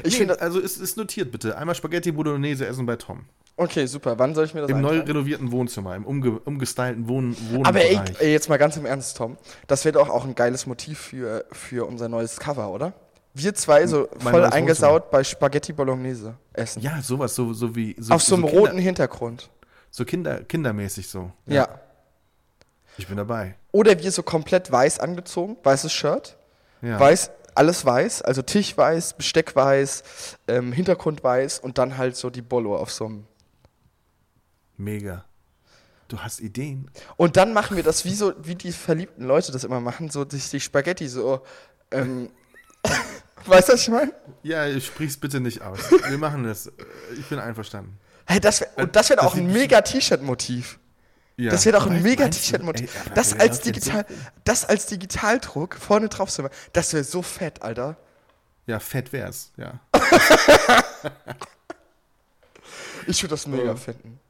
ich Nee, finde, also ist, ist notiert bitte. Einmal Spaghetti Bolognese essen bei Tom. okay, super. Wann soll ich mir das Im neu renovierten Wohnzimmer, im umge umgestylten Wohn Wohnbereich. Aber ey, ey, jetzt mal ganz im Ernst, Tom. Das wäre doch auch ein geiles Motiv für, für unser neues Cover, oder? Wir zwei so Mein voll eingesaut bei Spaghetti Bolognese essen. ja, sowas, so, so wie. So, Auf so einem Kinder, roten Hintergrund. So Kinder, kindermäßig so. Ja. Ich bin dabei. Oder wir so komplett weiß angezogen, weißes Shirt, Ja. weiß, alles weiß, also Tisch weiß, Besteck weiß, ähm, Hintergrund weiß und dann halt so die Bollo auf so einem. Mega. Du hast Ideen. Und dann machen wir das wie so, wie die verliebten Leute das immer machen, so sich die Spaghetti so. Ähm, weißt du, was ich meine? Ja, sprich's bitte nicht aus. Wir machen das. Ich bin einverstanden. Hey, das wär, und das wäre Das auch ein mega T-Shirt-Motiv. Ja. Das wäre doch ein mega T-Shirt-Motiv. Das als digital, so? das als Digitaldruck vorne drauf zu machen, das wäre so fett, Alter. Ja, fett wär's, ja. Ich würde das mega Oh. finden.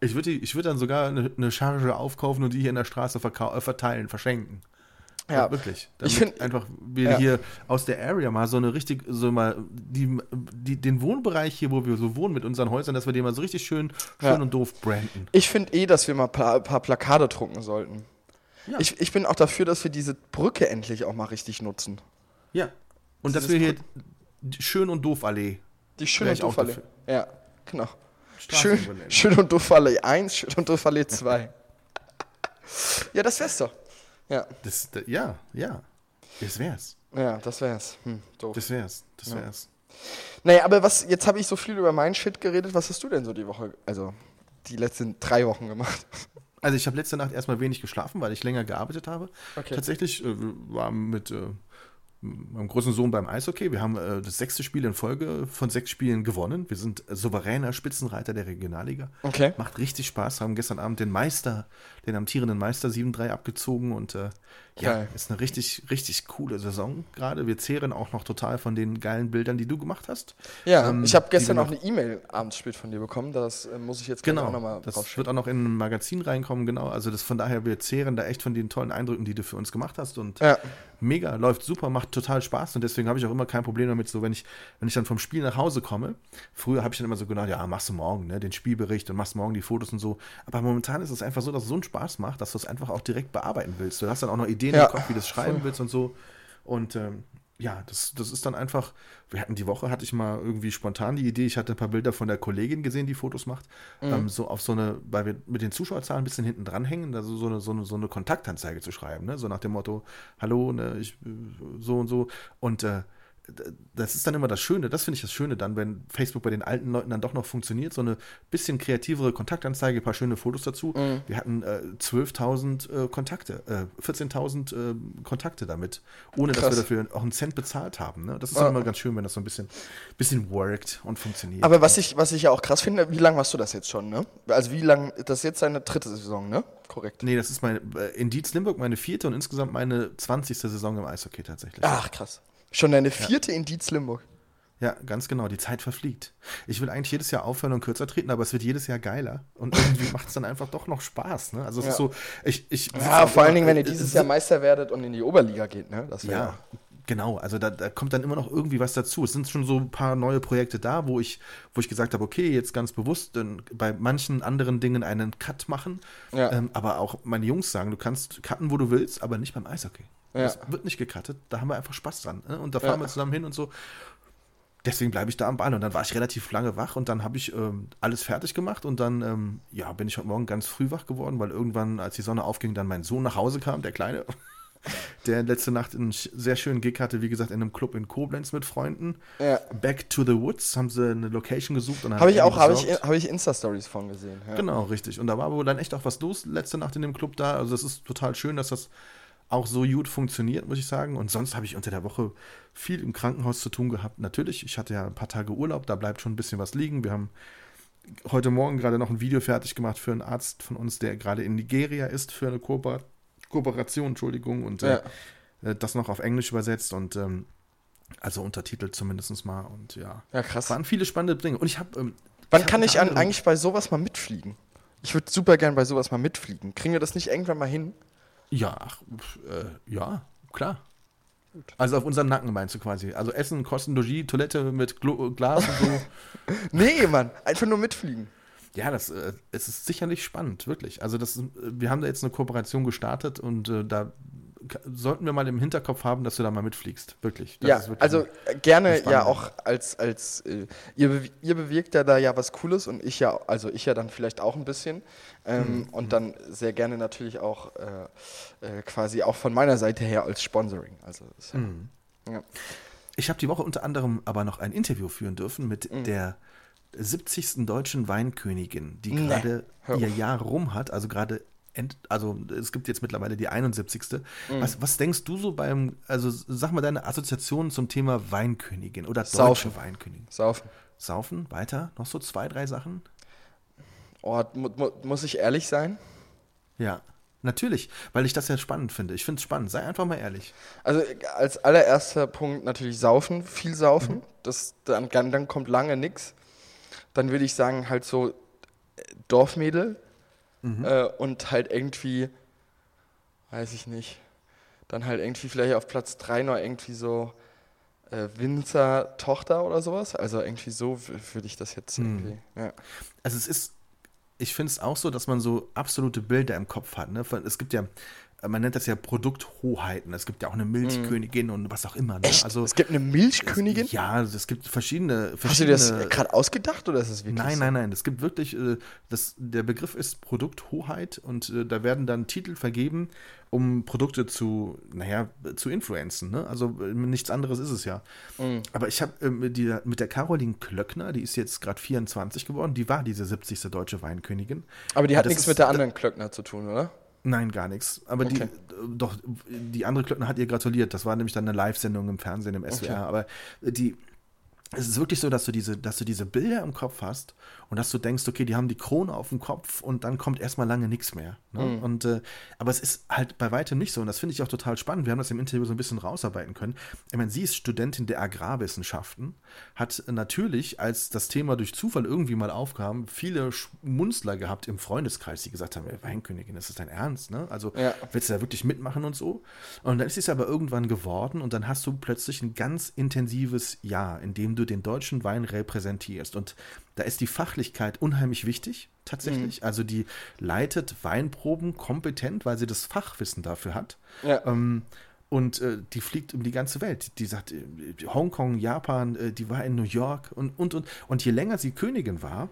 Ich würde würd dann sogar eine, eine Charge aufkaufen und die hier in der Straße äh, verteilen, verschenken. Ja, wirklich. Ich Damit find- einfach wir Ja. hier aus der Area mal so eine richtig, so mal die, die, den Wohnbereich hier, wo wir so wohnen mit unseren Häusern, dass wir den mal so richtig schön, schön Ja. und doof branden. Ich finde eh, dass wir mal ein paar, paar Plakate drucken sollten. Ja. Ich, ich bin auch dafür, dass wir diese Brücke endlich auch mal richtig nutzen. Ja. Und dass wir hier die schön und doof Allee. Die schön und ich doof Allee. dafür. Ja, genau. Schön, schön und doof Allee 1, schön und doof Allee 2. ja, das wär's doch. Ja, Das, da- ja, ja. Das wär's. ja, das wär's. Hm, doof. Das wär's. Das Ja. wär's. Naja, aber was, jetzt habe ich so viel über meinen Shit geredet. Was hast du denn so die Woche, also die letzten drei Wochen gemacht? Also ich habe letzte Nacht erstmal wenig geschlafen, weil ich länger gearbeitet habe. Okay. Tatsächlich äh, war mit äh, meinem großen Sohn beim Eishockey. Wir haben äh, das sechste Spiel in Folge von sechs Spielen gewonnen. Wir sind souveräner Spitzenreiter der Regionalliga. Okay. Macht richtig Spaß. Haben gestern Abend den Meister, den amtierenden Meister 7-3 abgezogen und äh, ja, Geil. ist eine richtig, richtig coole Saison gerade. Wir zehren auch noch total von den geilen Bildern, die du gemacht hast. Ja, Ähm, ich habe gestern auch eine E-Mail abends spät von dir bekommen. Das äh, muss ich jetzt Genau, auch nochmal das wird auch noch in ein Magazin reinkommen, genau. Also das von daher, wir zehren da echt von den tollen Eindrücken, die du für uns gemacht hast und Ja. mega, läuft super, macht total Spaß und deswegen habe ich auch immer kein Problem damit, so wenn ich, wenn ich dann vom Spiel nach Hause komme, früher habe ich dann immer so gedacht, ja, machst du morgen, ne, den Spielbericht und machst morgen die Fotos und so, aber momentan ist es einfach so, dass es so einen Spaß macht, dass du es einfach auch direkt bearbeiten willst. Du hast dann auch noch Ideen Ja, im Kopf, wie du es schreiben willst und so. Und ähm, ja, das, das ist dann einfach, wir hatten die Woche, hatte ich mal irgendwie spontan die Idee, ich hatte ein paar Bilder von der Kollegin gesehen, die Fotos macht, ähm, so auf so eine, weil wir mit den Zuschauerzahlen ein bisschen hinten dranhängen, also so eine, so eine, so eine Kontaktanzeige zu schreiben, ne? so nach dem Motto, hallo, ne, ich, äh, so und so. Und äh, das ist dann immer das Schöne, das finde ich das Schöne dann, wenn Facebook bei den alten Leuten dann doch noch funktioniert, so eine bisschen kreativere Kontaktanzeige, ein paar schöne Fotos dazu. Mhm. Wir hatten äh, 12.000 äh, Kontakte, äh, 14.000 äh, Kontakte damit, ohne dass Krass. wir dafür auch einen Cent bezahlt haben. Ne? Das ist Ja. dann immer ganz schön, wenn das so ein bisschen, bisschen worked und funktioniert. Aber was ich, was ich ja auch krass finde, wie lange machst du das jetzt schon, ne? Also wie lange, das ist jetzt deine dritte Saison, ne? Korrekt. nee, das ist meine, äh, in Dietz Limburg meine vierte und insgesamt meine 20. Saison im Eishockey tatsächlich. Ach, krass. Schon deine vierte in Dietz Limburg. Ja, ganz genau. Die Zeit verfliegt. Ich will eigentlich jedes Jahr aufhören und kürzer treten, aber es wird jedes Jahr geiler. Und irgendwie macht es dann einfach doch noch Spaß. Ne? Also es Ja. ist so, ich, ich Ja, vor allen Dingen, wenn ihr äh, dieses es- Jahr Meister werdet und in die Oberliga geht, ne? Das wäre Ja, genau. Also da, da kommt dann immer noch irgendwie was dazu. Es sind schon so ein paar neue Projekte da, wo ich, wo ich gesagt habe, okay, jetzt ganz bewusst bei manchen anderen Dingen einen Cut machen. Ja. Ähm, aber auch meine Jungs sagen, du kannst cutten, wo du willst, aber nicht beim Eishockey. Ja. Das wird nicht gecuttet. Da haben wir einfach Spaß dran. Ne? Und da fahren Ja. wir zusammen hin und so. Deswegen bleibe ich da am Ball. Und dann war ich relativ lange wach und dann habe ich ähm, alles fertig gemacht und dann ähm, ja, bin ich heute Morgen ganz früh wach geworden, weil irgendwann, als die Sonne aufging, dann mein Sohn nach Hause kam, der Kleine, der letzte Nacht einen sehr schönen Gig hatte, wie gesagt, in einem Club in Koblenz mit Freunden. Ja. Back to the Woods haben sie eine Location gesucht. und Habe ich auch, habe ich, habe ich Insta-Stories von gesehen. Ja. Genau, richtig. Und da war wohl dann echt auch was los letzte Nacht in dem Club da. Also das ist total schön, dass das auch so gut funktioniert, muss ich sagen. Und sonst habe ich unter der Woche viel im Krankenhaus zu tun gehabt. Natürlich, ich hatte ja ein paar Tage Urlaub, da bleibt schon ein bisschen was liegen. Wir haben heute Morgen gerade noch ein Video fertig gemacht für einen Arzt von uns, der gerade in Nigeria ist, für eine Kooper Kooperation, Entschuldigung, und äh, äh, das noch auf Englisch übersetzt und ähm, also untertitelt zumindest mal. Und ja, Ja, krass. waren viele spannende Dinge. Und ich habe. Ähm, Wann hab kann unter ich an, eigentlich bei sowas mal mitfliegen? Ich würde super gern bei sowas mal mitfliegen. Kriegen wir das nicht irgendwann mal hin? Ja, ach, äh, ja, klar. Also auf unseren Nacken meinst du quasi. Also Essen, Kosten, Logis, Toilette mit Glo Glas und so. Nee, Mann. Einfach nur mitfliegen. ja, das äh, es ist sicherlich spannend, wirklich. Also das, ist- wir haben da jetzt eine Kooperation gestartet und äh, da sollten wir mal im Hinterkopf haben, dass du da mal mitfliegst, wirklich. Das ja, wirklich also äh, gerne ja auch als, als äh, ihr, ihr bewegt ja da ja was Cooles und ich ja, also ich ja dann vielleicht auch ein bisschen. Ähm, Mhm. Und dann sehr gerne natürlich auch äh, äh, quasi auch von meiner Seite her als Sponsoring. Also ist Mhm. ja. Ich habe die Woche unter anderem aber noch ein Interview führen dürfen mit Mhm. der 70. deutschen Weinkönigin, die Nee, gerade hör ihr. Jahr rum hat, also gerade end, also es gibt jetzt mittlerweile die 71. Mhm. Was, was denkst du so beim, also sag mal deine Assoziation zum Thema Weinkönigin oder deutsche Saufen. Weinkönigin? Saufen. Saufen, weiter, noch so zwei, drei Sachen? Oh, mu mu muss ich ehrlich sein? Ja, natürlich, weil ich das ja spannend finde. Ich finde es spannend, sei einfach mal ehrlich. Also als allererster Punkt natürlich saufen, viel saufen. Das, dann, dann kommt lange nix. Dann würde ich sagen halt so äh, Dorfmädel äh, und halt irgendwie, weiß ich nicht, dann halt irgendwie vielleicht auf Platz 3 noch irgendwie so äh, Winzer-Tochter oder sowas. Also irgendwie so würde ich das jetzt irgendwie, ja. also es ist, ich finde es auch so, dass man so absolute Bilder im Kopf hat. Ne? Es gibt ja man nennt das ja Produkthoheiten. Es gibt ja auch eine Milchkönigin und was auch immer. Ne? Echt? Also, es gibt eine Milchkönigin? ja, es gibt verschiedene. Hast du verschiedene dir das gerade ausgedacht oder ist es wirklich Nein, so? nein, nein. Es gibt wirklich, äh, das, der Begriff ist Produkthoheit und äh, da werden dann Titel vergeben, um Produkte zu, naja, zu influenzen. Ne? Also äh, nichts anderes ist es ja. Mhm. Aber ich habe äh, mit, der- mit der Caroline Klöckner, die ist jetzt gerade 24 geworden, die war diese 70. deutsche Weinkönigin. Aber die hat das nichts ist- mit der anderen Klöckner zu tun, oder? Nein, gar nichts. Aber die, Okay. äh, doch, die andere Klöckner hat ihr gratuliert. Das war nämlich dann eine Live-Sendung im Fernsehen, im SWR. Okay. Aber die, es ist wirklich so, dass du diese, dass du diese Bilder im Kopf hast und dass du denkst, okay, die haben die Krone auf dem Kopf und dann kommt erstmal lange nichts mehr. Ne? Mhm. Und, äh, aber es ist halt bei weitem nicht so und das finde ich auch total spannend. Wir haben das im Interview so ein bisschen rausarbeiten können. Ich meine, sie ist Studentin der Agrarwissenschaften, hat natürlich, als das Thema durch Zufall irgendwie mal aufkam, viele Schmunzler gehabt im Freundeskreis, die gesagt haben, Weinkönigin, das ist dein Ernst, ne? Also Ja. willst du da wirklich mitmachen und so? Und dann ist es aber irgendwann geworden und dann hast du plötzlich ein ganz intensives Jahr, in dem du den deutschen Wein repräsentierst. Und da ist die Fachlichkeit unheimlich wichtig, tatsächlich. Also die leitet Weinproben kompetent, weil sie das Fachwissen dafür hat. Ja. Ähm, und äh, die fliegt um die ganze Welt. Die sagt, äh, Hongkong, Japan, äh, die war in New York und, und, und. Und je länger sie Königin war,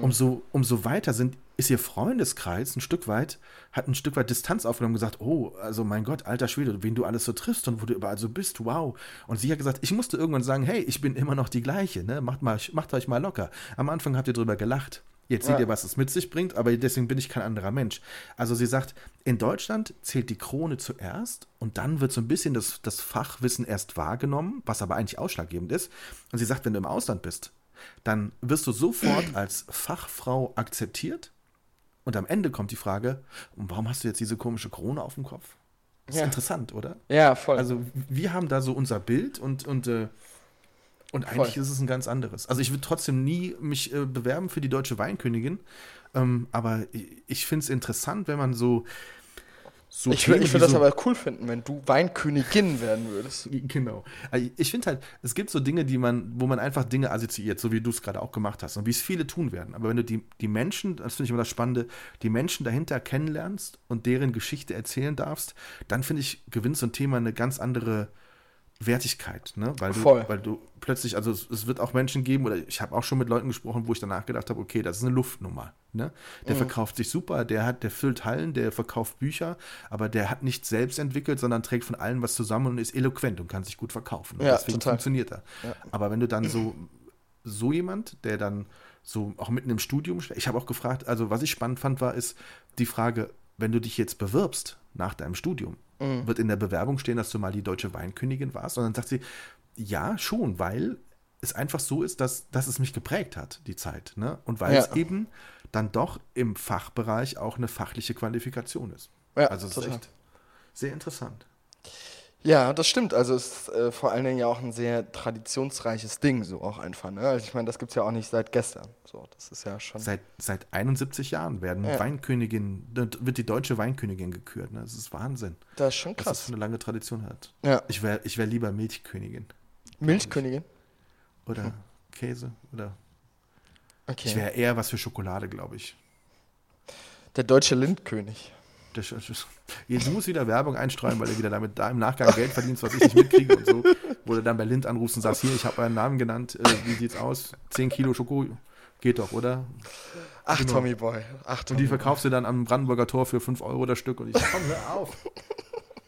umso, umso weiter sind, ist ihr Freundeskreis ein Stück weit, hat ein Stück weit Distanz aufgenommen und gesagt, oh, also mein Gott, alter Schwede, wen du alles so triffst und wo du überall so bist, wow. Und sie hat gesagt, ich musste irgendwann sagen, hey, ich bin immer noch die gleiche, ne? Macht, mal, macht euch mal locker. Am Anfang habt ihr drüber gelacht. Jetzt seht Ja. ihr, was es mit sich bringt, aber deswegen bin ich kein anderer Mensch. Also sie sagt, in Deutschland zählt die Krone zuerst und dann wird so ein bisschen das, das Fachwissen erst wahrgenommen, was aber eigentlich ausschlaggebend ist. Und sie sagt, wenn du im Ausland bist, dann wirst du sofort als Fachfrau akzeptiert und am Ende kommt die Frage, warum hast du jetzt diese komische Krone auf dem Kopf? Das ist Ja. interessant, oder? Ja, voll. Also wir haben da so unser Bild und, und, äh, und eigentlich Voll. ist es ein ganz anderes. Also ich würde trotzdem nie mich äh, bewerben für die deutsche Weinkönigin, ähm, aber ich, ich finde es interessant, wenn man so, so ich würde würd das so, aber cool finden, wenn du Weinkönigin werden würdest. Genau. Also Ich finde halt, es gibt so Dinge, die man, wo man einfach Dinge assoziiert, so wie du es gerade auch gemacht hast und wie es viele tun werden. Aber wenn du die, die Menschen, das finde ich immer das Spannende, die Menschen dahinter kennenlernst und deren Geschichte erzählen darfst, dann finde ich, gewinnt so ein Thema eine ganz andere Wertigkeit, ne? Weil du, Voll. weil du plötzlich, also es, es wird auch Menschen geben, oder ich habe auch schon mit Leuten gesprochen, wo ich danach gedacht habe, okay, das ist eine Luftnummer. Ne? Der verkauft sich super, der hat, der füllt Hallen, der verkauft Bücher, aber der hat nicht selbst entwickelt, sondern trägt von allen was zusammen und ist eloquent und kann sich gut verkaufen. Und Ja, deswegen total. funktioniert er. Aber wenn du dann so, so jemand, der dann so auch mitten im Studium, ich habe auch gefragt, also was ich spannend fand, war, ist die Frage, wenn du dich jetzt bewirbst nach deinem Studium, wird in der Bewerbung stehen, dass du mal die deutsche Weinkönigin warst? Und dann sagt sie, ja, schon, weil es einfach so ist, dass, dass es mich geprägt hat, die Zeit. Ne? Und weil Ja. es eben dann doch im Fachbereich auch eine fachliche Qualifikation ist. Ja, also es ist echt sehr interessant. Ja, das stimmt. Also es ist äh, vor allen Dingen ja auch ein sehr traditionsreiches Ding, so auch einfach. Ne? Also ich meine, das gibt es ja auch nicht seit gestern. So, das ist ja schon. Seit, seit 71 Jahren werden Ja. Weinkönigin, wird die deutsche Weinkönigin gekürt. Ne? Das ist Wahnsinn, Das ist schon dass das krass. eine lange Tradition hat. Ja. Ich wäre ich wär lieber Milchkönigin Milchkönigin. oder Käse oder Okay. ich wäre eher was für Schokolade, glaube ich. Der deutsche Lindkönig. Das, jetzt muss wieder Werbung einstreuen, weil du wieder damit da im Nachgang Geld verdienst, was ich nicht mitkriege und so. Wo du dann bei Lind anrufst und sagst, hier, ich habe euren Namen genannt, äh, wie sieht's aus? 10 Kilo Schoko, geht doch, oder? Ach, Genau. Tommy Boy. Ach, Und Tommy die verkaufst du dann am Brandenburger Tor für 5 Euro das Stück und ich komm, hör auf.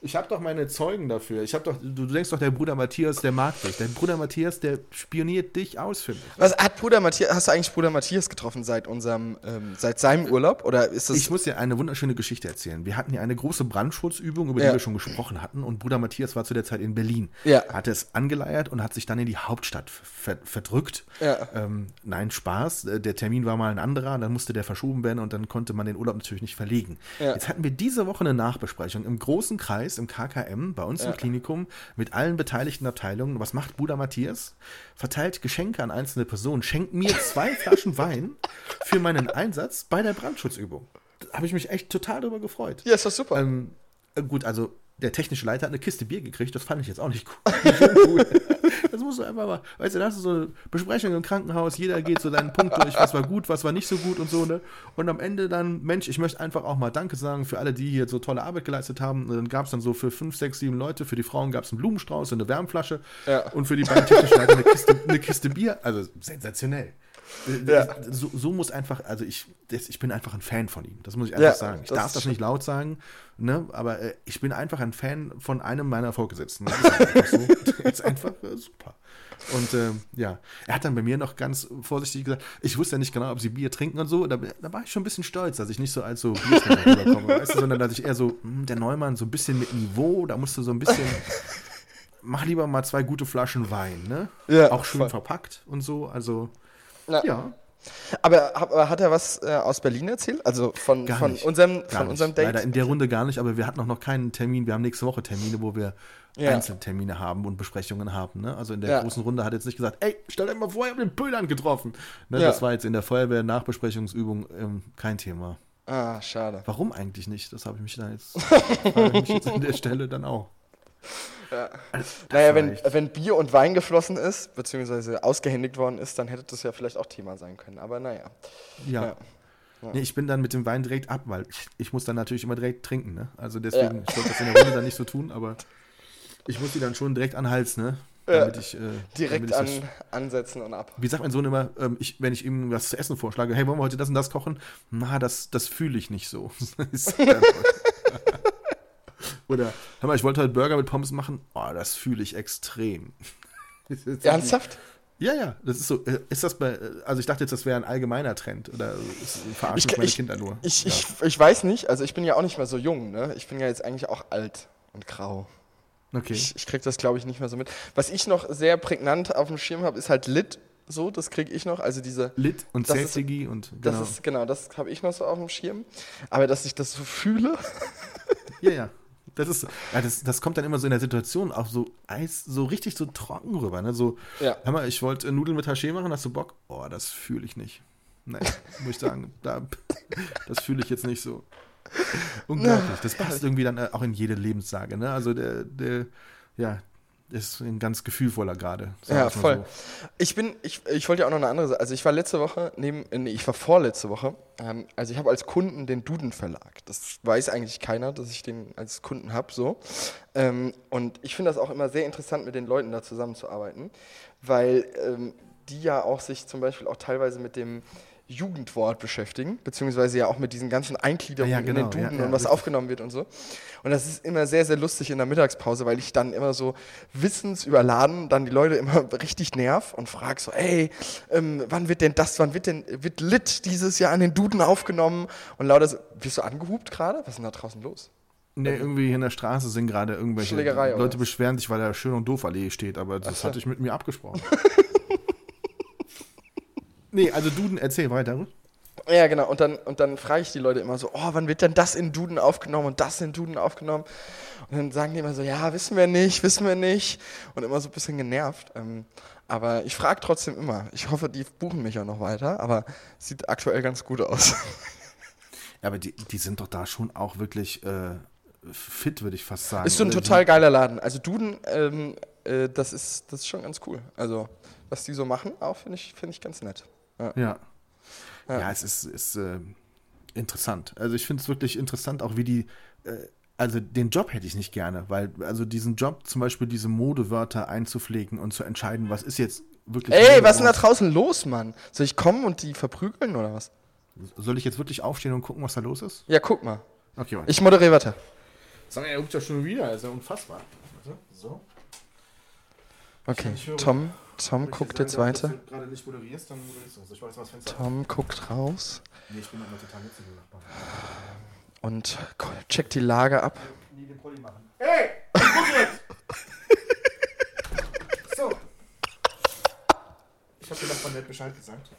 Ich habe doch meine Zeugen dafür. Ich habe doch, du, denkst doch, der Bruder Matthias, der mag dich. Der Bruder Matthias, der spioniert dich aus für mich. Was hat Bruder Matthias, hast du eigentlich Bruder Matthias getroffen seit unserem, ähm, seit seinem Urlaub? Oder ist das. Ich muss dir eine wunderschöne Geschichte erzählen. Wir hatten ja eine große Brandschutzübung, über Ja. die wir schon gesprochen hatten. Und Bruder Matthias war zu der Zeit in Berlin. Ja. Hatte es angeleiert und hat sich dann in die Hauptstadt ver verdrückt. Ja. Ähm, nein, Spaß. Äh, Der Termin war mal ein anderer, dann musste der verschoben werden und dann konnte man den Urlaub natürlich nicht verlegen. Ja. Jetzt hatten wir diese Woche eine Nachbesprechung im großen Kreis, im KKM, bei uns im Klinikum, mit allen beteiligten Abteilungen. Was macht Bruder Matthias? Verteilt Geschenke an einzelne Personen, schenkt mir zwei Flaschen Wein für meinen Einsatz bei der Brandschutzübung. Da habe ich mich echt total darüber gefreut. ja, ist doch super. Ähm, äh, gut, also der technische Leiter hat eine Kiste Bier gekriegt, das fand ich jetzt auch nicht cool. das musst du einfach mal, weißt du, da hast du so eine Besprechung im Krankenhaus, jeder geht so seinen Punkt durch, was war gut, was war nicht so gut und so, ne? Und am Ende dann, Mensch, ich möchte einfach auch mal Danke sagen für alle, die hier so tolle Arbeit geleistet haben. Und dann gab es dann so für fünf, sechs, sieben Leute, für die Frauen gab es einen Blumenstrauß und eine Wärmflasche Ja. und für die beiden technischen Leiter eine Kiste, eine Kiste Bier. Also sensationell. Ja. So, so muss einfach, also ich, ich bin einfach ein Fan von ihm. Das muss ich einfach Ja, sagen. Ich das darf das nicht laut sagen, ne? aber äh, ich bin einfach ein Fan von einem meiner Vorgesetzten. Das ist einfach so. Das ist einfach äh, super. Und ähm, ja, er hat dann bei mir noch ganz vorsichtig gesagt, ich wusste ja nicht genau, ob sie Bier trinken und so. Da, da war ich schon ein bisschen stolz, dass ich nicht so als so Biertrinker rüberkomme, weißt du, sondern dass ich eher so, hm, der Neumann, so ein bisschen mit Niveau, da musst du so ein bisschen, mach lieber mal zwei gute Flaschen Wein, ne? Ja, Auch schön voll. verpackt und so, also Na, ja. Aber, aber hat er was äh, aus Berlin erzählt? Also von, Gar von nicht. unserem, Gar von unserem nicht. Date? Leider in der Runde gar nicht, aber wir hatten auch noch keinen Termin. Wir haben nächste Woche Termine, wo wir Ja. Einzeltermine haben und Besprechungen haben. Ne? Also in der Ja. großen Runde hat er jetzt nicht gesagt, ey, stell dir mal vor, ich habe den Pöllern getroffen. Ne, Ja. Das war jetzt in der Feuerwehr-Nachbesprechungsübung ähm, kein Thema. Ah, schade. Warum eigentlich nicht? Das habe ich mich da jetzt, mich jetzt an der Stelle dann auch. Naja, wenn, wenn Bier und Wein geflossen ist, beziehungsweise ausgehändigt worden ist, dann hätte das ja vielleicht auch Thema sein können. Aber naja. Ja. Ja. Nee, ich bin dann mit dem Wein direkt ab, weil ich, ich muss dann natürlich immer direkt trinken. Ne? Also deswegen, ich wollte das in der Runde dann nicht so tun, aber ich muss die dann schon direkt an den Hals, ne? Ja. Damit ich, äh, Direkt damit ich an, das ansetzen und ab. Wie sagt mein Sohn immer, ähm, ich, wenn ich ihm was zu essen vorschlage, hey, wollen wir heute das und das kochen? Na, das, das fühle ich nicht so. Ist- Oder, hör mal, ich wollte heute Burger mit Pommes machen. Oh, das fühle ich extrem. Das Ernsthaft? Ja, ja, das ist so. äh, Ist das bei, äh, also ich dachte jetzt, das wäre ein allgemeiner Trend. Oder ist- verarschen meine ich, Kinder nur. ich, ja. ich, ich weiß nicht, also ich bin ja auch nicht mehr so jung, ne? Ich bin ja jetzt eigentlich auch alt und grau. Okay. Ich, ich krieg das, glaube ich, nicht mehr so mit. Was ich noch sehr prägnant auf dem Schirm habe, ist halt Lit. So, das kriege ich noch. Also diese. Lit und das Safety und Das genau. ist, genau, das habe ich noch so auf dem Schirm. Aber dass ich das so fühle. Ja, ja. Das ist, ja, das, das kommt dann immer so in der Situation auch so Eis, so richtig so trocken rüber. Ne? So, Ja. hör mal, ich wollte Nudeln mit Haché machen, hast du Bock? Oh, das fühle ich nicht. Nein, muss ich sagen, da, das fühle ich jetzt nicht so. Unglaublich. Das passt irgendwie dann äh, auch in jede Lebenslage. Ne? Also der, der, ja, ist ein ganz gefühlvoller gerade. Ja, voll. so. Ich bin, ich, ich wollte ja auch noch eine andere Sache. Also ich war letzte Woche neben, äh, nee, ich war vorletzte Woche. Ähm, also ich habe als Kunden den Duden Verlag. Das weiß eigentlich keiner, dass ich den als Kunden habe, so. Ähm, und ich finde das auch immer sehr interessant, mit den Leuten da zusammenzuarbeiten, weil ähm, die ja auch sich zum Beispiel auch teilweise mit dem Jugendwort beschäftigen, beziehungsweise ja auch mit diesen ganzen Eingliederungen Ja, ja, in genau. den Duden Ja, und was richtig. aufgenommen wird und so. Und das ist immer sehr, sehr lustig in der Mittagspause, weil ich dann immer so wissensüberladen dann die Leute immer richtig nerv und frage so, ey, ähm, wann wird denn das, wann wird denn, wird Lit dieses Jahr an den Duden aufgenommen? Und lauter so, wirst du angehupt gerade? Was ist denn da draußen los? Nee, irgendwie hier in der Straße sind gerade irgendwelche Leute beschweren sich, weil da schön und doof Allee steht, aber das so. hatte ich mit mir abgesprochen. nee, also Duden, erzähl weiter. Ja, genau. Und dann, und dann frage ich die Leute immer so, oh, wann wird denn das in Duden aufgenommen und das in Duden aufgenommen? Und dann sagen die immer so, ja, wissen wir nicht, wissen wir nicht. Und immer so ein bisschen genervt. Ähm, aber ich frage trotzdem immer. Ich hoffe, die buchen mich auch noch weiter, aber sieht aktuell ganz gut aus. Ja, aber die, die sind doch da schon auch wirklich äh, fit, würde ich fast sagen. Ist so ein total geiler Laden. Also Duden, ähm, äh, das, ist, das ist schon ganz cool. Also, was die so machen, auch finde ich, find ich ganz nett. Ja. Ja. ja. es ist, ist äh, interessant. Also ich finde es wirklich interessant, auch wie die, äh, also den Job hätte ich nicht gerne, weil, also diesen Job, zum Beispiel diese Modewörter einzupflegen und zu entscheiden, was ist jetzt wirklich. Ey, was ist denn da draußen los, Mann? Soll ich kommen und die verprügeln oder was? Soll ich jetzt wirklich aufstehen und gucken, was da los ist? Ja, guck mal. Okay, warte. Ich moderiere weiter. Sag er ruft ja schon wieder, ist ja unfassbar. So. Okay, Tom, Tom guckt jetzt weiter. Wenn du gerade nicht moderierst, dann moderierst du. Ich mach jetzt mal das Fenster. Tom guckt raus Nee, ich bin immer total nett zu dem Nachbarn. und checkt die Lage ab. Nie den Polly machen. Hey! guck jetzt! so. Ich hab dir Nachbarn nett Bescheid gesagt.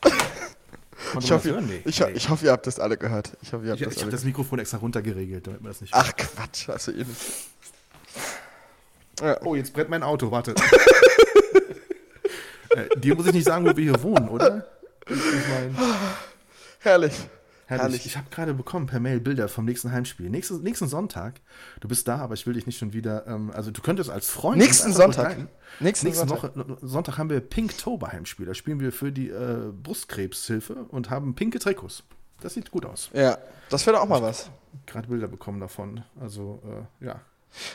Ich hoffe, ihr- ich, ho- ich hoffe, ihr habt das alle gehört. Ich hoffe, ihr habt ich, das ich habe das Mikrofon extra runtergeregelt, damit man das nicht. Ach Quatsch, also ihr nicht. Oh, jetzt brennt mein Auto, warte. äh, dir muss ich nicht sagen, wo wir hier wohnen, oder? Ich, ich mein, Herrlich. Herrlich. Herrlich. Ich habe gerade bekommen per Mail Bilder vom nächsten Heimspiel. Nächsten, nächsten Sonntag. Du bist da, aber ich will dich nicht schon wieder. Ähm, also du könntest als Freund. Nächsten Sonntag. Nächsten Nächste Sonntag. Woche Sonntag haben wir Pinktober Heimspiel. Da spielen wir für die äh, Brustkrebshilfe und haben pinke Trikots. Das sieht gut aus. Ja, das wäre doch auch mal was. Gerade Bilder bekommen davon. Also äh, ja,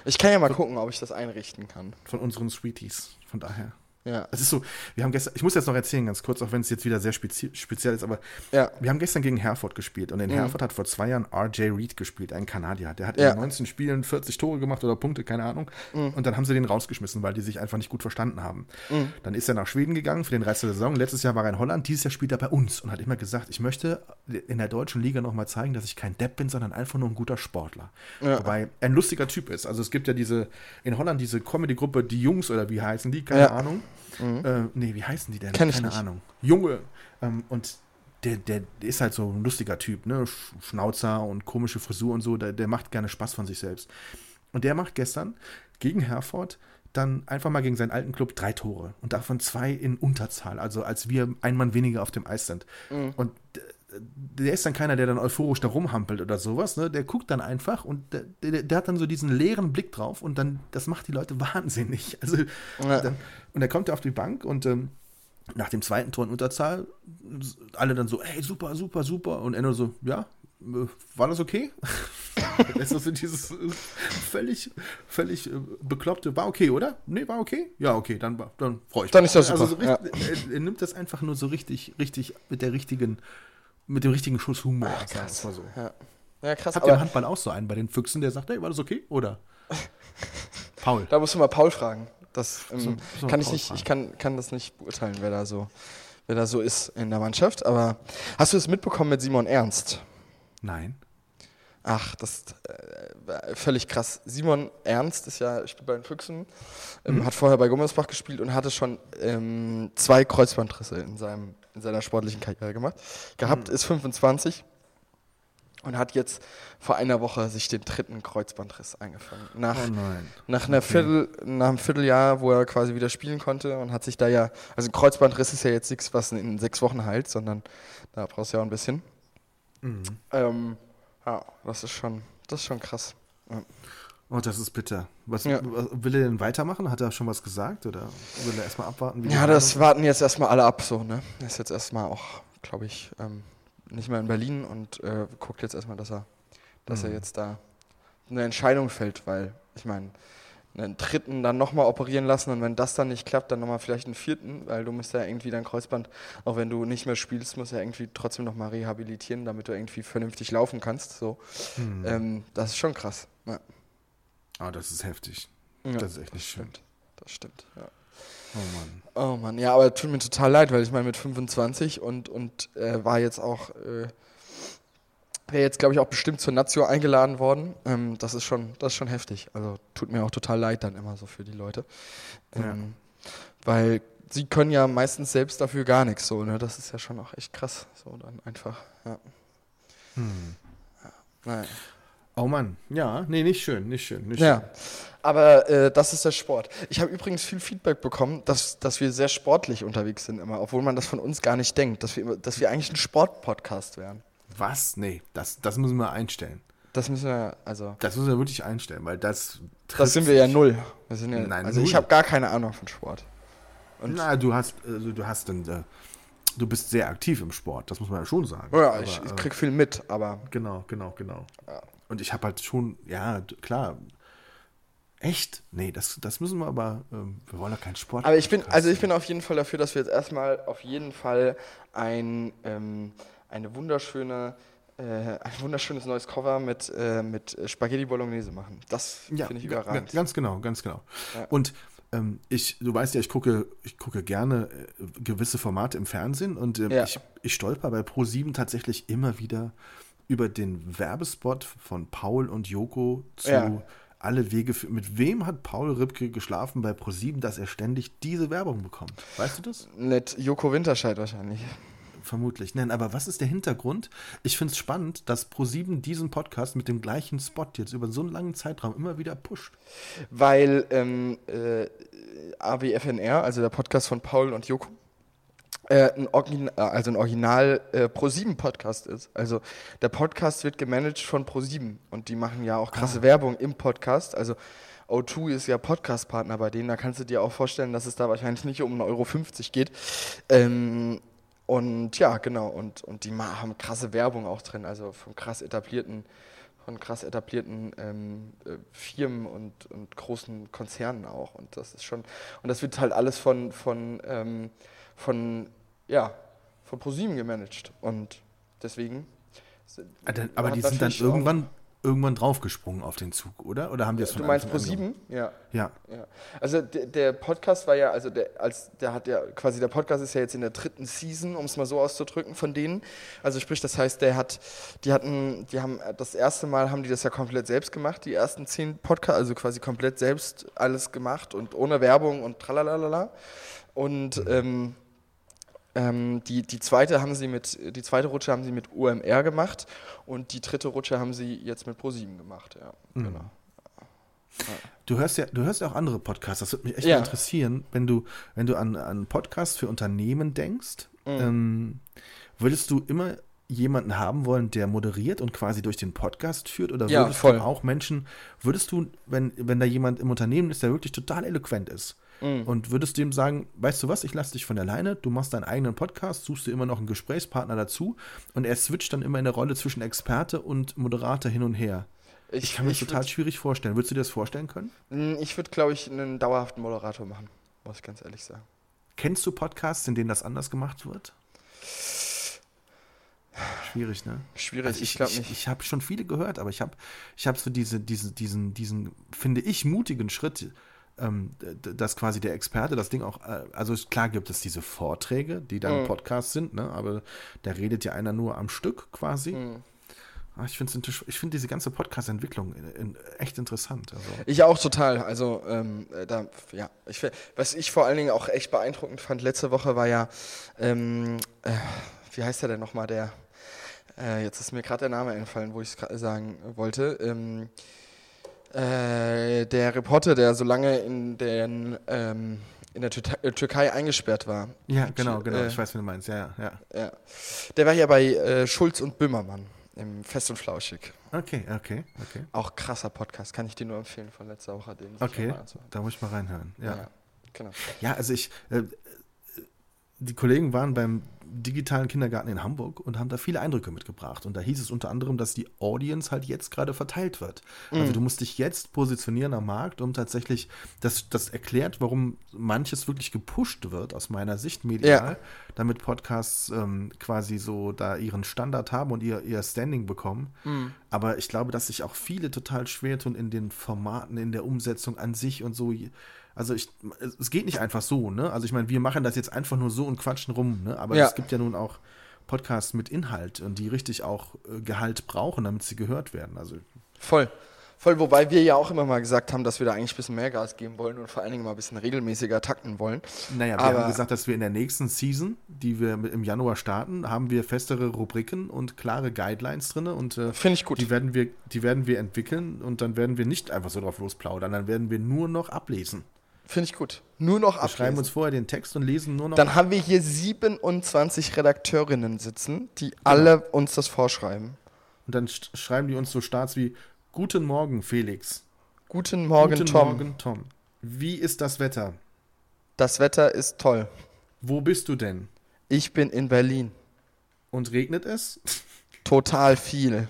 Ich kann ja mal gucken, ob ich das einrichten kann. von unseren Sweeties. Von daher. Ja. Es ist so, wir haben gestern, ich muss jetzt noch erzählen, ganz kurz, auch wenn es jetzt wieder sehr spezi speziell ist, aber Ja. wir haben gestern gegen Herford gespielt und in Mhm. Herford hat vor zwei Jahren RJ Reed gespielt, ein Kanadier. Der hat Ja. in 19 Spielen 40 Tore gemacht oder Punkte, keine Ahnung. Mhm. Und dann haben sie den rausgeschmissen, weil die sich einfach nicht gut verstanden haben. Dann ist er nach Schweden gegangen für den Rest der Saison. Letztes Jahr war er in Holland, dieses Jahr spielt er bei uns und hat immer gesagt, ich möchte in der deutschen Liga nochmal zeigen, dass ich kein Depp bin, sondern einfach nur ein guter Sportler. Ja. Wobei er ein lustiger Typ ist. Also es gibt ja diese, in Holland diese Comedy-Gruppe, die Jungs oder wie heißen die, keine Ja. Ahnung. Äh, nee, wie heißen die denn? Kenn ich Keine nicht. Ahnung. Junge. Ähm, und der, der, ist halt so ein lustiger Typ, ne? Sch- Schnauzer und komische Frisur und so. Der, der macht gerne Spaß von sich selbst. Und der macht gestern gegen Herford dann einfach mal gegen seinen alten Club drei Tore. Und davon zwei in Unterzahl. Also als wir ein Mann weniger auf dem Eis sind. Und äh, der ist dann keiner, der dann euphorisch da rumhampelt oder sowas, ne? Der guckt dann einfach und der, der, der hat dann so diesen leeren Blick drauf und dann, das macht die Leute wahnsinnig. Also, Ja. dann, und dann kommt er auf die Bank und ähm, nach dem zweiten Tor in Unterzahl, alle dann so, ey, super, super, super. Und er nur so, ja, äh, war das okay? das ist so dieses äh, völlig, völlig äh, bekloppte, war okay, oder? Nee, war okay? Ja, okay, dann, dann freue ich mich. Dann ist das Also super, so richtig, er, er nimmt das einfach nur so richtig, richtig mit der richtigen, mit dem richtigen Schuss Humor. es mal so. Ja, ja krass. Habt ihr im Handball auch so einen bei den Füchsen, der sagt, hey, war das okay? Oder? Paul. da musst du mal Paul fragen. Das ähm, So- so kann ich Paul nicht, fragen. ich kann, kann das nicht beurteilen, wer da so, wer da so ist in der Mannschaft. Aber hast du es mitbekommen mit Simon Ernst? Nein. Ach, das ist äh, völlig krass. Simon Ernst ist ja, spielt bei den Füchsen, ähm, hat vorher bei Gummersbach gespielt und hatte schon ähm, zwei Kreuzbandrisse in, seinem, in seiner sportlichen Karriere gemacht. Gehabt ist 25 und hat jetzt vor einer Woche sich den dritten Kreuzbandriss eingefangen. Nach, Oh nach, einer Viertel, nach einem Vierteljahr, wo er quasi wieder spielen konnte und hat sich da ja, also ein Kreuzbandriss ist ja jetzt nichts, was in sechs Wochen heilt, sondern da brauchst du ja auch ein bisschen. Ähm, ja, das ist schon, das ist schon krass. Oh, das ist bitter. Was, Ja. will er denn weitermachen? Hat er schon was gesagt? Oder will er erstmal abwarten? Ja, das warten jetzt erstmal alle ab, so, ne? Er ist jetzt erstmal auch, glaube ich, ähm, nicht mehr in Berlin und äh, guckt jetzt erstmal, dass er, dass er Mhm. jetzt da eine Entscheidung fällt, weil, ich meine, einen dritten dann nochmal operieren lassen und wenn das dann nicht klappt, dann nochmal vielleicht einen vierten, weil du musst ja irgendwie dein Kreuzband, auch wenn du nicht mehr spielst, musst ja irgendwie trotzdem nochmal rehabilitieren, damit du irgendwie vernünftig laufen kannst, so. Hm. Ähm, das ist schon krass. Ja. Ah, das ist heftig. Ja, Das ist echt nicht schön. stimmt. Das stimmt, ja. Oh Mann. Oh Mann, ja, aber tut mir total leid, weil ich meine mit 25 und, und äh, war jetzt auch, äh, wäre jetzt glaube ich auch bestimmt zur Nazio eingeladen worden. Ähm, das ist schon, das ist schon heftig. Also tut mir auch total leid dann immer so für die Leute. Ähm, Weil sie können ja meistens selbst dafür gar nichts so, ne? Das ist ja schon auch echt krass. So dann einfach, ja. Hm. Naja. Oh Mann. Ja, nee, nicht schön, nicht schön. Nicht Ja, schön. aber äh, das ist der Sport. Ich habe übrigens viel Feedback bekommen, dass, dass wir sehr sportlich unterwegs sind immer, obwohl man das von uns gar nicht denkt, dass wir, dass wir eigentlich ein Sportpodcast wären. Was? Nee, das, das müssen wir einstellen. Das müssen wir, also, Das müssen wir wirklich einstellen, weil das. das sind wir ja null. Wir sind ja, Nein, also ich null. habe gar keine Ahnung von Sport. Und Na, du hast, also du hast dann, äh, du bist sehr aktiv im Sport, das muss man ja schon sagen. ja, Aber, ich, ich äh, krieg viel mit, aber Genau, genau, genau. Und ich habe halt schon, ja, klar. Echt? Nee, das, das müssen wir aber, ähm, wir wollen ja keinen Sport. Aber ich bin, also ich bin auf jeden Fall dafür, dass wir jetzt erstmal auf jeden Fall ein, ähm, eine wunderschöne, äh, ein wunderschönes neues Cover mit, äh, mit Spaghetti Bolognese machen. Das Ja, finde ich überragend. ga- Ganz genau, ganz genau. Ja. Und ähm, ich, du weißt ja, ich gucke, ich gucke gerne äh, gewisse Formate im Fernsehen und ähm, Ja. ich, ich stolper bei Pro7 tatsächlich immer wieder über den Werbespot von Paul und Joko zu Ja. alle Wege für, mit wem hat Paul Ripke geschlafen bei Pro7, dass er ständig diese Werbung bekommt? Weißt du das? Mit Joko Winterscheid wahrscheinlich. Vermutlich. Nein, aber was ist der Hintergrund? Ich finde es spannend, dass Pro7 diesen Podcast mit dem gleichen Spot jetzt über so einen langen Zeitraum immer wieder pusht. Weil ähm, äh, AWFNR, also der Podcast von Paul und Joko, äh, ein, Origin also ein Original äh, Pro7-Podcast ist. Also der Podcast wird gemanagt von Pro7 und die machen ja auch krasse Werbung im Podcast. Also O2 ist ja Podcast-Partner bei denen, da kannst du dir auch vorstellen, dass es da wahrscheinlich nicht um 1,50 Euro geht. Ähm, und ja, genau, und, und die haben krasse Werbung auch drin, also von krass etablierten, von krass etablierten ähm, äh, Firmen und, und großen Konzernen auch. Und das ist schon, und das wird halt alles von, von, ähm, von, ja, von ProSieben gemanagt. Und deswegen. Ah, Aber die sind dann irgendwann, irgendwann draufgesprungen auf den Zug, oder? Oder haben die das von Du meinst ProSieben? Ja. Ja. Ja, also der, der Podcast war ja, also der, als der hat ja quasi der Podcast ist ja jetzt in der dritten Season, um es mal so auszudrücken, von denen. Also sprich, das heißt, der hat, die hatten, die haben das erste Mal haben die das ja komplett selbst gemacht, die ersten zehn Podcasts, also quasi komplett selbst alles gemacht und ohne Werbung und tralalala. Und ähm, ähm, die, die zweite haben sie mit, die zweite Rutsche haben sie mit UMR gemacht und die dritte Rutsche haben sie jetzt mit ProSieben gemacht, ja. Genau. Du hörst ja, du hörst ja auch andere Podcasts. Das würde mich echt Ja. interessieren, wenn du, wenn du an, an Podcasts für Unternehmen denkst, ähm, würdest du immer jemanden haben wollen, der moderiert und quasi durch den Podcast führt? Oder Ja, würdest voll. du auch Menschen, würdest du, wenn, wenn da jemand im Unternehmen ist, der wirklich total eloquent ist, und würdest du ihm sagen, weißt du was, ich lasse dich von der Leine, du machst deinen eigenen Podcast, suchst dir immer noch einen Gesprächspartner dazu und er switcht dann immer in der Rolle zwischen Experte und Moderator hin und her. Ich kann mir das total würd- schwierig vorstellen. Würdest du dir das vorstellen können? Mm, Ich würde, glaube ich, einen dauerhaften Moderator machen, muss ich ganz ehrlich sagen. Kennst du Podcasts, in denen das anders gemacht wird? Schwierig, ne? Schwierig, Also ich glaube ich, nicht. Ich habe schon viele gehört, aber ich habe ich hab so diese, diese, diesen, diesen, finde ich, mutigen Schritt, ähm, dass quasi der Experte das Ding auch, äh, also klar gibt es diese Vorträge, die dann Mhm. Podcasts sind, ne? aber da redet ja einer nur am Stück quasi. Mhm. Ah, Ich finde ich find diese ganze Podcast-Entwicklung in, echt interessant. Also. Ich auch total. Also, ähm, äh, da, ja, ich, was ich vor allen Dingen auch echt beeindruckend fand letzte Woche war ja, ähm, äh, wie heißt der denn nochmal, der, äh, jetzt ist mir gerade der Name eingefallen, wo ich es sagen wollte, ähm, äh, der Reporter, der so lange in, den, ähm, in der Tür äh, Türkei eingesperrt war. Ja, genau, genau. Äh, ich weiß, wie du meinst. Ja, ja, ja. Der war ja bei äh, Schulz und Böhmermann im Fest und Flauschig. Okay, okay, okay. Auch krasser Podcast, kann ich dir nur empfehlen von letzter Woche. Den Okay, da muss ich mal reinhören. Ja. Ja, genau. Ja, also ich, äh, die Kollegen waren beim digitalen Kindergarten in Hamburg und haben da viele Eindrücke mitgebracht. Und da hieß es unter anderem, dass die Audience halt jetzt gerade verteilt wird. Also du musst dich jetzt positionieren am Markt, um tatsächlich, das, das erklärt, warum manches wirklich gepusht wird, aus meiner Sicht medial, Ja. damit Podcasts ähm, quasi so da ihren Standard haben und ihr, ihr Standing bekommen. Aber ich glaube, dass sich auch viele total schwer tun in den Formaten, in der Umsetzung an sich und so. Also ich, es geht nicht einfach so, ne? Also ich meine, wir machen das jetzt einfach nur so und quatschen rum, ne? Aber Ja. es gibt ja nun auch Podcasts mit Inhalt und die richtig auch äh, Gehalt brauchen, damit sie gehört werden. Also Voll. Voll, wobei wir ja auch immer mal gesagt haben, dass wir da eigentlich ein bisschen mehr Gas geben wollen und vor allen Dingen mal ein bisschen regelmäßiger takten wollen. Naja, wir Aber- haben gesagt, dass wir in der nächsten Season, die wir im Januar starten, haben wir festere Rubriken und klare Guidelines drin und äh, Finde ich gut. die werden wir, die werden wir entwickeln und dann werden wir nicht einfach so drauf losplaudern, dann werden wir nur noch ablesen. Finde ich gut. Nur noch Wir schreiben ablesen. uns vorher den Text und lesen nur noch. Dann haben wir hier 27 Redakteurinnen sitzen, die alle uns das vorschreiben. und dann sch- schreiben die uns so Starts wie Guten Morgen, Felix. Guten Morgen, Guten Tom. Morgen, Tom. Wie ist das Wetter? Das Wetter ist toll. Wo bist du denn? Ich bin in Berlin. Und regnet es? Total viel.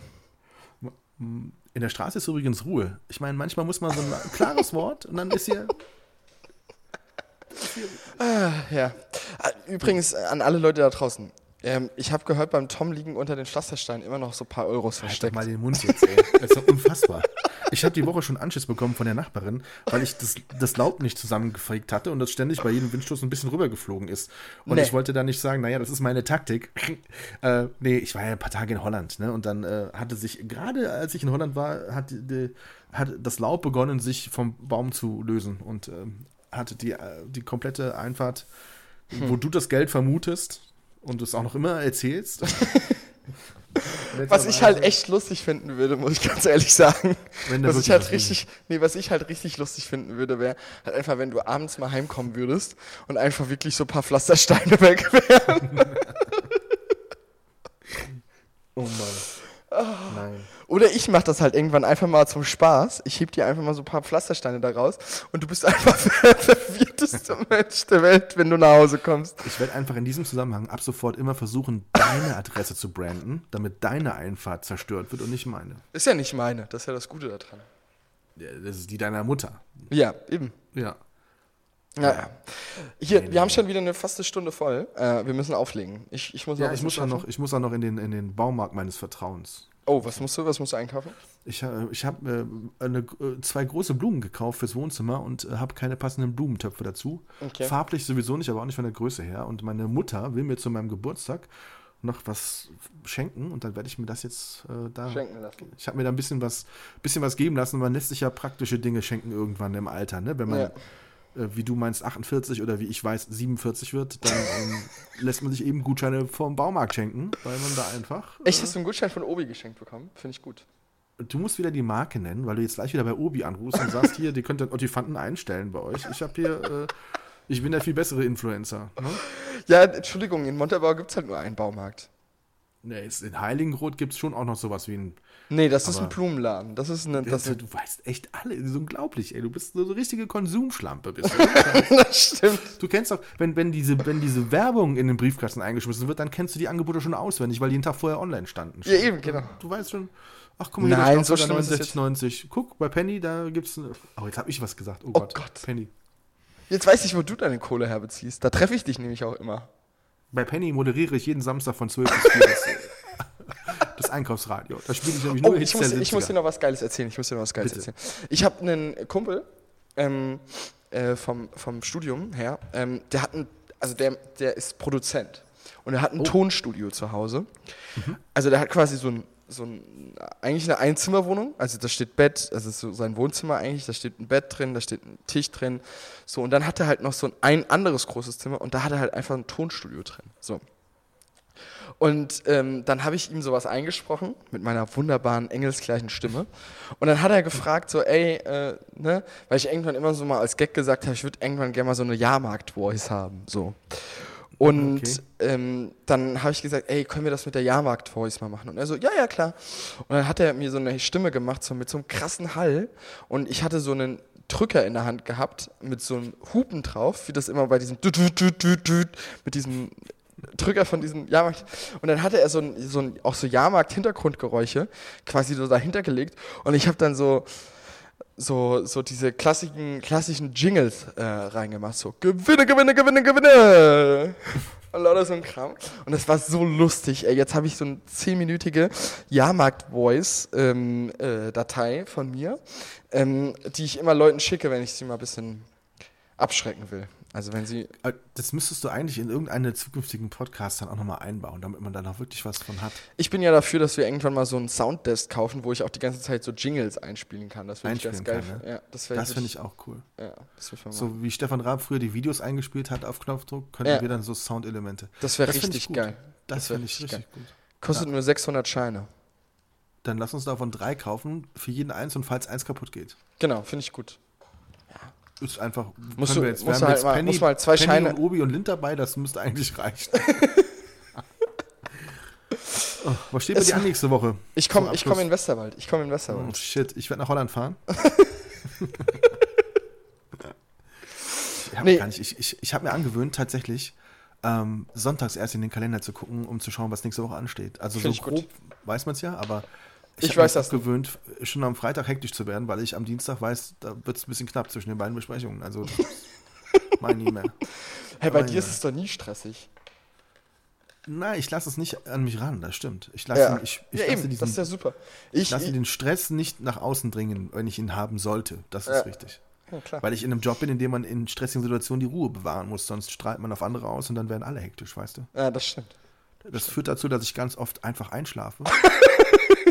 In der Straße ist übrigens Ruhe. Ich meine, manchmal muss man so ein klares Wort und dann ist hier. Ja. Ah, Übrigens äh, an alle Leute da draußen. Ähm, ich habe gehört, beim Tom liegen unter den Pflastersteinen immer noch so ein paar Euros Halt doch versteckt. mal den Mund jetzt, ey. Das ist doch unfassbar. Ich habe die Woche schon Anschiss bekommen von der Nachbarin, weil ich das, das Laub nicht zusammengefegt hatte und das ständig bei jedem Windstoß ein bisschen rübergeflogen ist. Und Nee. ich wollte da nicht sagen, naja, das ist meine Taktik. äh, nee, ich war ja ein paar Tage in Holland, ne? Und dann äh, hatte sich, gerade als ich in Holland war, hat, die, hat das Laub begonnen, sich vom Baum zu lösen und ähm, hatte die, äh, die komplette Einfahrt, wo du das Geld vermutest und es auch noch immer erzählst. was ich halt echt lustig finden würde, muss ich ganz ehrlich sagen. Was ich halt richtig, nee, was ich halt richtig lustig finden würde, wäre halt einfach, wenn du abends mal heimkommen würdest und einfach wirklich so ein paar Pflastersteine weg wären. Oh Mann. Nein. Oder ich mach das halt irgendwann einfach mal zum Spaß. Ich heb dir einfach mal so ein paar Pflastersteine da raus und du bist einfach der verwirrteste Mensch der Welt, wenn du nach Hause kommst. Ich werde einfach in diesem Zusammenhang ab sofort immer versuchen, deine Adresse zu branden, damit deine Einfahrt zerstört wird und nicht meine. Ist ja nicht meine, das ist ja das Gute daran. Ja, Das ist die deiner Mutter. Ja, eben. Ja. Ja. Hier, Nee, nee, wir haben nee. schon wieder eine fast eine Stunde voll. Äh, wir müssen auflegen. Ich, ich muss noch Ja, ein ich muss noch, ich muss auch noch in den, in den Baumarkt meines Vertrauens. Oh, was musst du? Was musst du einkaufen? Ich, äh, ich habe äh, äh, zwei große Blumen gekauft fürs Wohnzimmer und äh, habe keine passenden Blumentöpfe dazu. Okay. Farblich sowieso nicht, aber auch nicht von der Größe her. Und meine Mutter will mir zu meinem Geburtstag noch was schenken und dann werde ich mir das jetzt äh, da. Schenken lassen. Ich habe mir da ein bisschen was, bisschen was geben lassen. Man lässt sich ja praktische Dinge schenken irgendwann im Alter, ne? Wenn man, Ja. Äh, wie du meinst, 48 oder wie ich weiß, 47 wird, dann ähm, lässt man sich eben Gutscheine vom Baumarkt schenken, weil man da einfach. Echt, hast du einen Gutschein von Obi geschenkt bekommen? Finde ich gut. Du musst wieder die Marke nennen, weil du jetzt gleich wieder bei Obi anrufst und sagst, hier, die könnt ihr Ottifanten einstellen bei euch. Ich habe hier, äh, ich bin der viel bessere Influencer. Ne? Ja, Entschuldigung, in Montabaur gibt es halt nur einen Baumarkt. Nee, in Heiligenroth gibt es schon auch noch sowas wie ein. Nee, das ist Aber- ein Blumenladen. Das ist eine. Das, Das, du weißt echt alle, das ist unglaublich, ey. Du bist so eine richtige Konsumschlampe. Bist du. das stimmt. du kennst doch, wenn, wenn, diese, wenn diese Werbung in den Briefkasten eingeschmissen wird, dann kennst du die Angebote schon auswendig, weil die einen Tag vorher online standen. Ja, eben, genau. Du weißt schon, ach guck mal, hier, Nein, so Staubsauger schlimm ist es 69,90. Guck, bei Penny, da gibt's. eine- Oh, jetzt habe ich was gesagt. Oh, Oh Gott. Gott. Penny. Jetzt weiß ich, wo du deine Kohle herbeziehst. Da treffe ich dich nämlich auch immer. Bei Penny moderiere ich jeden Samstag von 12 bis 4 das, das Einkaufsradio. Da spiele ich nämlich nur Oh, Hits ich muss, ich muss dir 70er. noch was Geiles erzählen. Ich muss dir noch was Geiles Bitte. erzählen. Ich habe einen Kumpel ähm, äh, vom, vom Studium her, ähm, der hat ein, also der, der ist Produzent und er hat ein Oh. Tonstudio zu Hause. Mhm. Also der hat quasi so ein, so ein, eigentlich eine Einzimmerwohnung, also da steht Bett, also so sein Wohnzimmer eigentlich, da steht ein Bett drin, da steht ein Tisch drin, so und dann hat er halt noch so ein, ein anderes großes Zimmer und da hat er halt einfach ein Tonstudio drin, so. Und ähm, dann habe ich ihm sowas eingesprochen mit meiner wunderbaren engelsgleichen Stimme. Und dann hat er gefragt, so, ey, äh, ne, weil ich irgendwann immer so mal als Gag gesagt habe, ich würde irgendwann gerne mal so eine Jahrmarkt-Voice haben. So. Und Okay. ähm, dann habe ich gesagt, ey, können wir das mit der Jahrmarkt-Voice mal machen? Und er so, ja, ja, klar. Und dann hat er mir so eine Stimme gemacht, so mit so einem krassen Hall. Und ich hatte so einen Drücker in der Hand gehabt mit so einem Hupen drauf, wie das immer bei diesem Düt, Düt, Düt, Düt, mit diesem Drücker von diesem Jahrmarkt. Und dann hatte er so, ein, so ein, auch so Jahrmarkt-Hintergrundgeräusche quasi so dahinter gelegt. Und ich habe dann so, so, so diese klassischen, klassischen Jingles äh, reingemacht. So Gewinne, Gewinne, Gewinne, Gewinne. Und lauter so ein Kram. Und das war so lustig. Ey, jetzt habe ich so eine zehnminütige Jahrmarkt-Voice-Datei von mir, ähm, die ich immer Leuten schicke, wenn ich sie mal ein bisschen abschrecken will. Also wenn sie Äh, Das müsstest du eigentlich in irgendeinen zukünftigen Podcast dann auch nochmal einbauen, damit man da noch wirklich was von hat. Ich bin ja dafür, dass wir irgendwann mal so einen Sounddesk kaufen, wo ich auch die ganze Zeit so Jingles einspielen kann. Das wäre ich ganz geil. kann, ne? Ja, das Das finde ich auch cool. Ja, So wie Stefan Raab früher die Videos eingespielt hat auf Knopfdruck, könnten Ja. wir dann so Soundelemente. das wäre richtig geil. Das, finde ich richtig richtig gut. Kostet nur 600 Scheine. Dann lass uns davon drei kaufen, für jeden eins und falls eins kaputt geht. Genau, finde ich gut. Ist einfach. Musst du- wir jetzt, musst wir halt jetzt mal- Penny, mal zwei Penny Scheine- und Obi und Lind dabei, das müsste eigentlich reichen. oh, was steht bei dir an nächste Woche? Ich komme ich komm in Westerwald. Ich komme in Oh Westerwald. shit, ich werde nach Holland fahren. ich habe Nee. Ich, ich, ich habe mir angewöhnt, tatsächlich ähm, sonntags erst in den Kalender zu gucken, um zu schauen, was nächste Woche ansteht. Also Find so ich gut. grob weiß man es ja, aber Ich mir weiß das gewöhnt, schon am Freitag hektisch zu werden, weil ich am Dienstag weiß, da wird es ein bisschen knapp zwischen den beiden Besprechungen. Also mein nie mehr. Hey, bei Oh, dir ist es doch nie stressig. Nein, ich lasse es nicht an mich ran, das stimmt. Ich lasse, Ja, ich, ich ja lasse eben, diesen, das ist ja super. Ich, ich lasse ich, den Stress nicht nach außen dringen, wenn ich ihn haben sollte. Das ist Ja. richtig. ja, klar. Weil ich in einem Job bin, in dem man in stressigen Situationen die Ruhe bewahren muss, sonst strahlt man auf andere aus und dann werden alle hektisch, weißt du? Ja, das stimmt. Das führt dazu, dass ich ganz oft einfach einschlafe.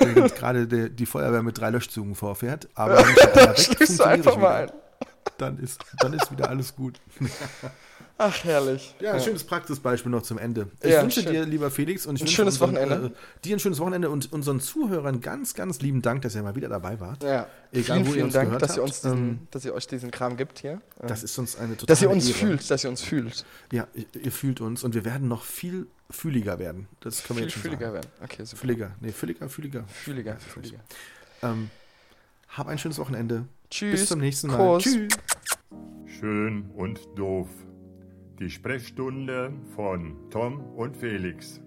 Während gerade der- die Feuerwehr mit drei Löschzügen vorfährt. Aber wenn Schläfst du einfach mal ein. Dann ist, dann ist wieder alles gut. Ach, herrlich. Ja, ein schönes Praxisbeispiel noch zum Ende. Ich Ja, wünsche schön. dir, lieber Felix, und ich Ein wünsche schönes unseren, Wochenende. Äh, dir ein schönes Wochenende und unseren Zuhörern ganz, ganz lieben Dank, dass ihr mal wieder dabei wart. Ja. Egal, vielen, wo ihr vielen uns Dank, gehört dass ihr, uns diesen, Ähm, dass ihr euch diesen Kram gibt hier. Das ist uns eine totale dass ihr uns Ehre. fühlt, dass ihr uns fühlt. Ja, ihr, ihr fühlt uns und wir werden noch viel fühliger werden. Das können wir jetzt schon fühliger sagen. werden. Okay, super. Fülliger. Nee, fülliger, fülliger. Fühliger, fühliger. Ähm, hab ein schönes Wochenende. Tschüss. Bis zum nächsten Mal. Kuss. Tschüss. Schön und doof. Die Sprechstunde von Tom und Felix.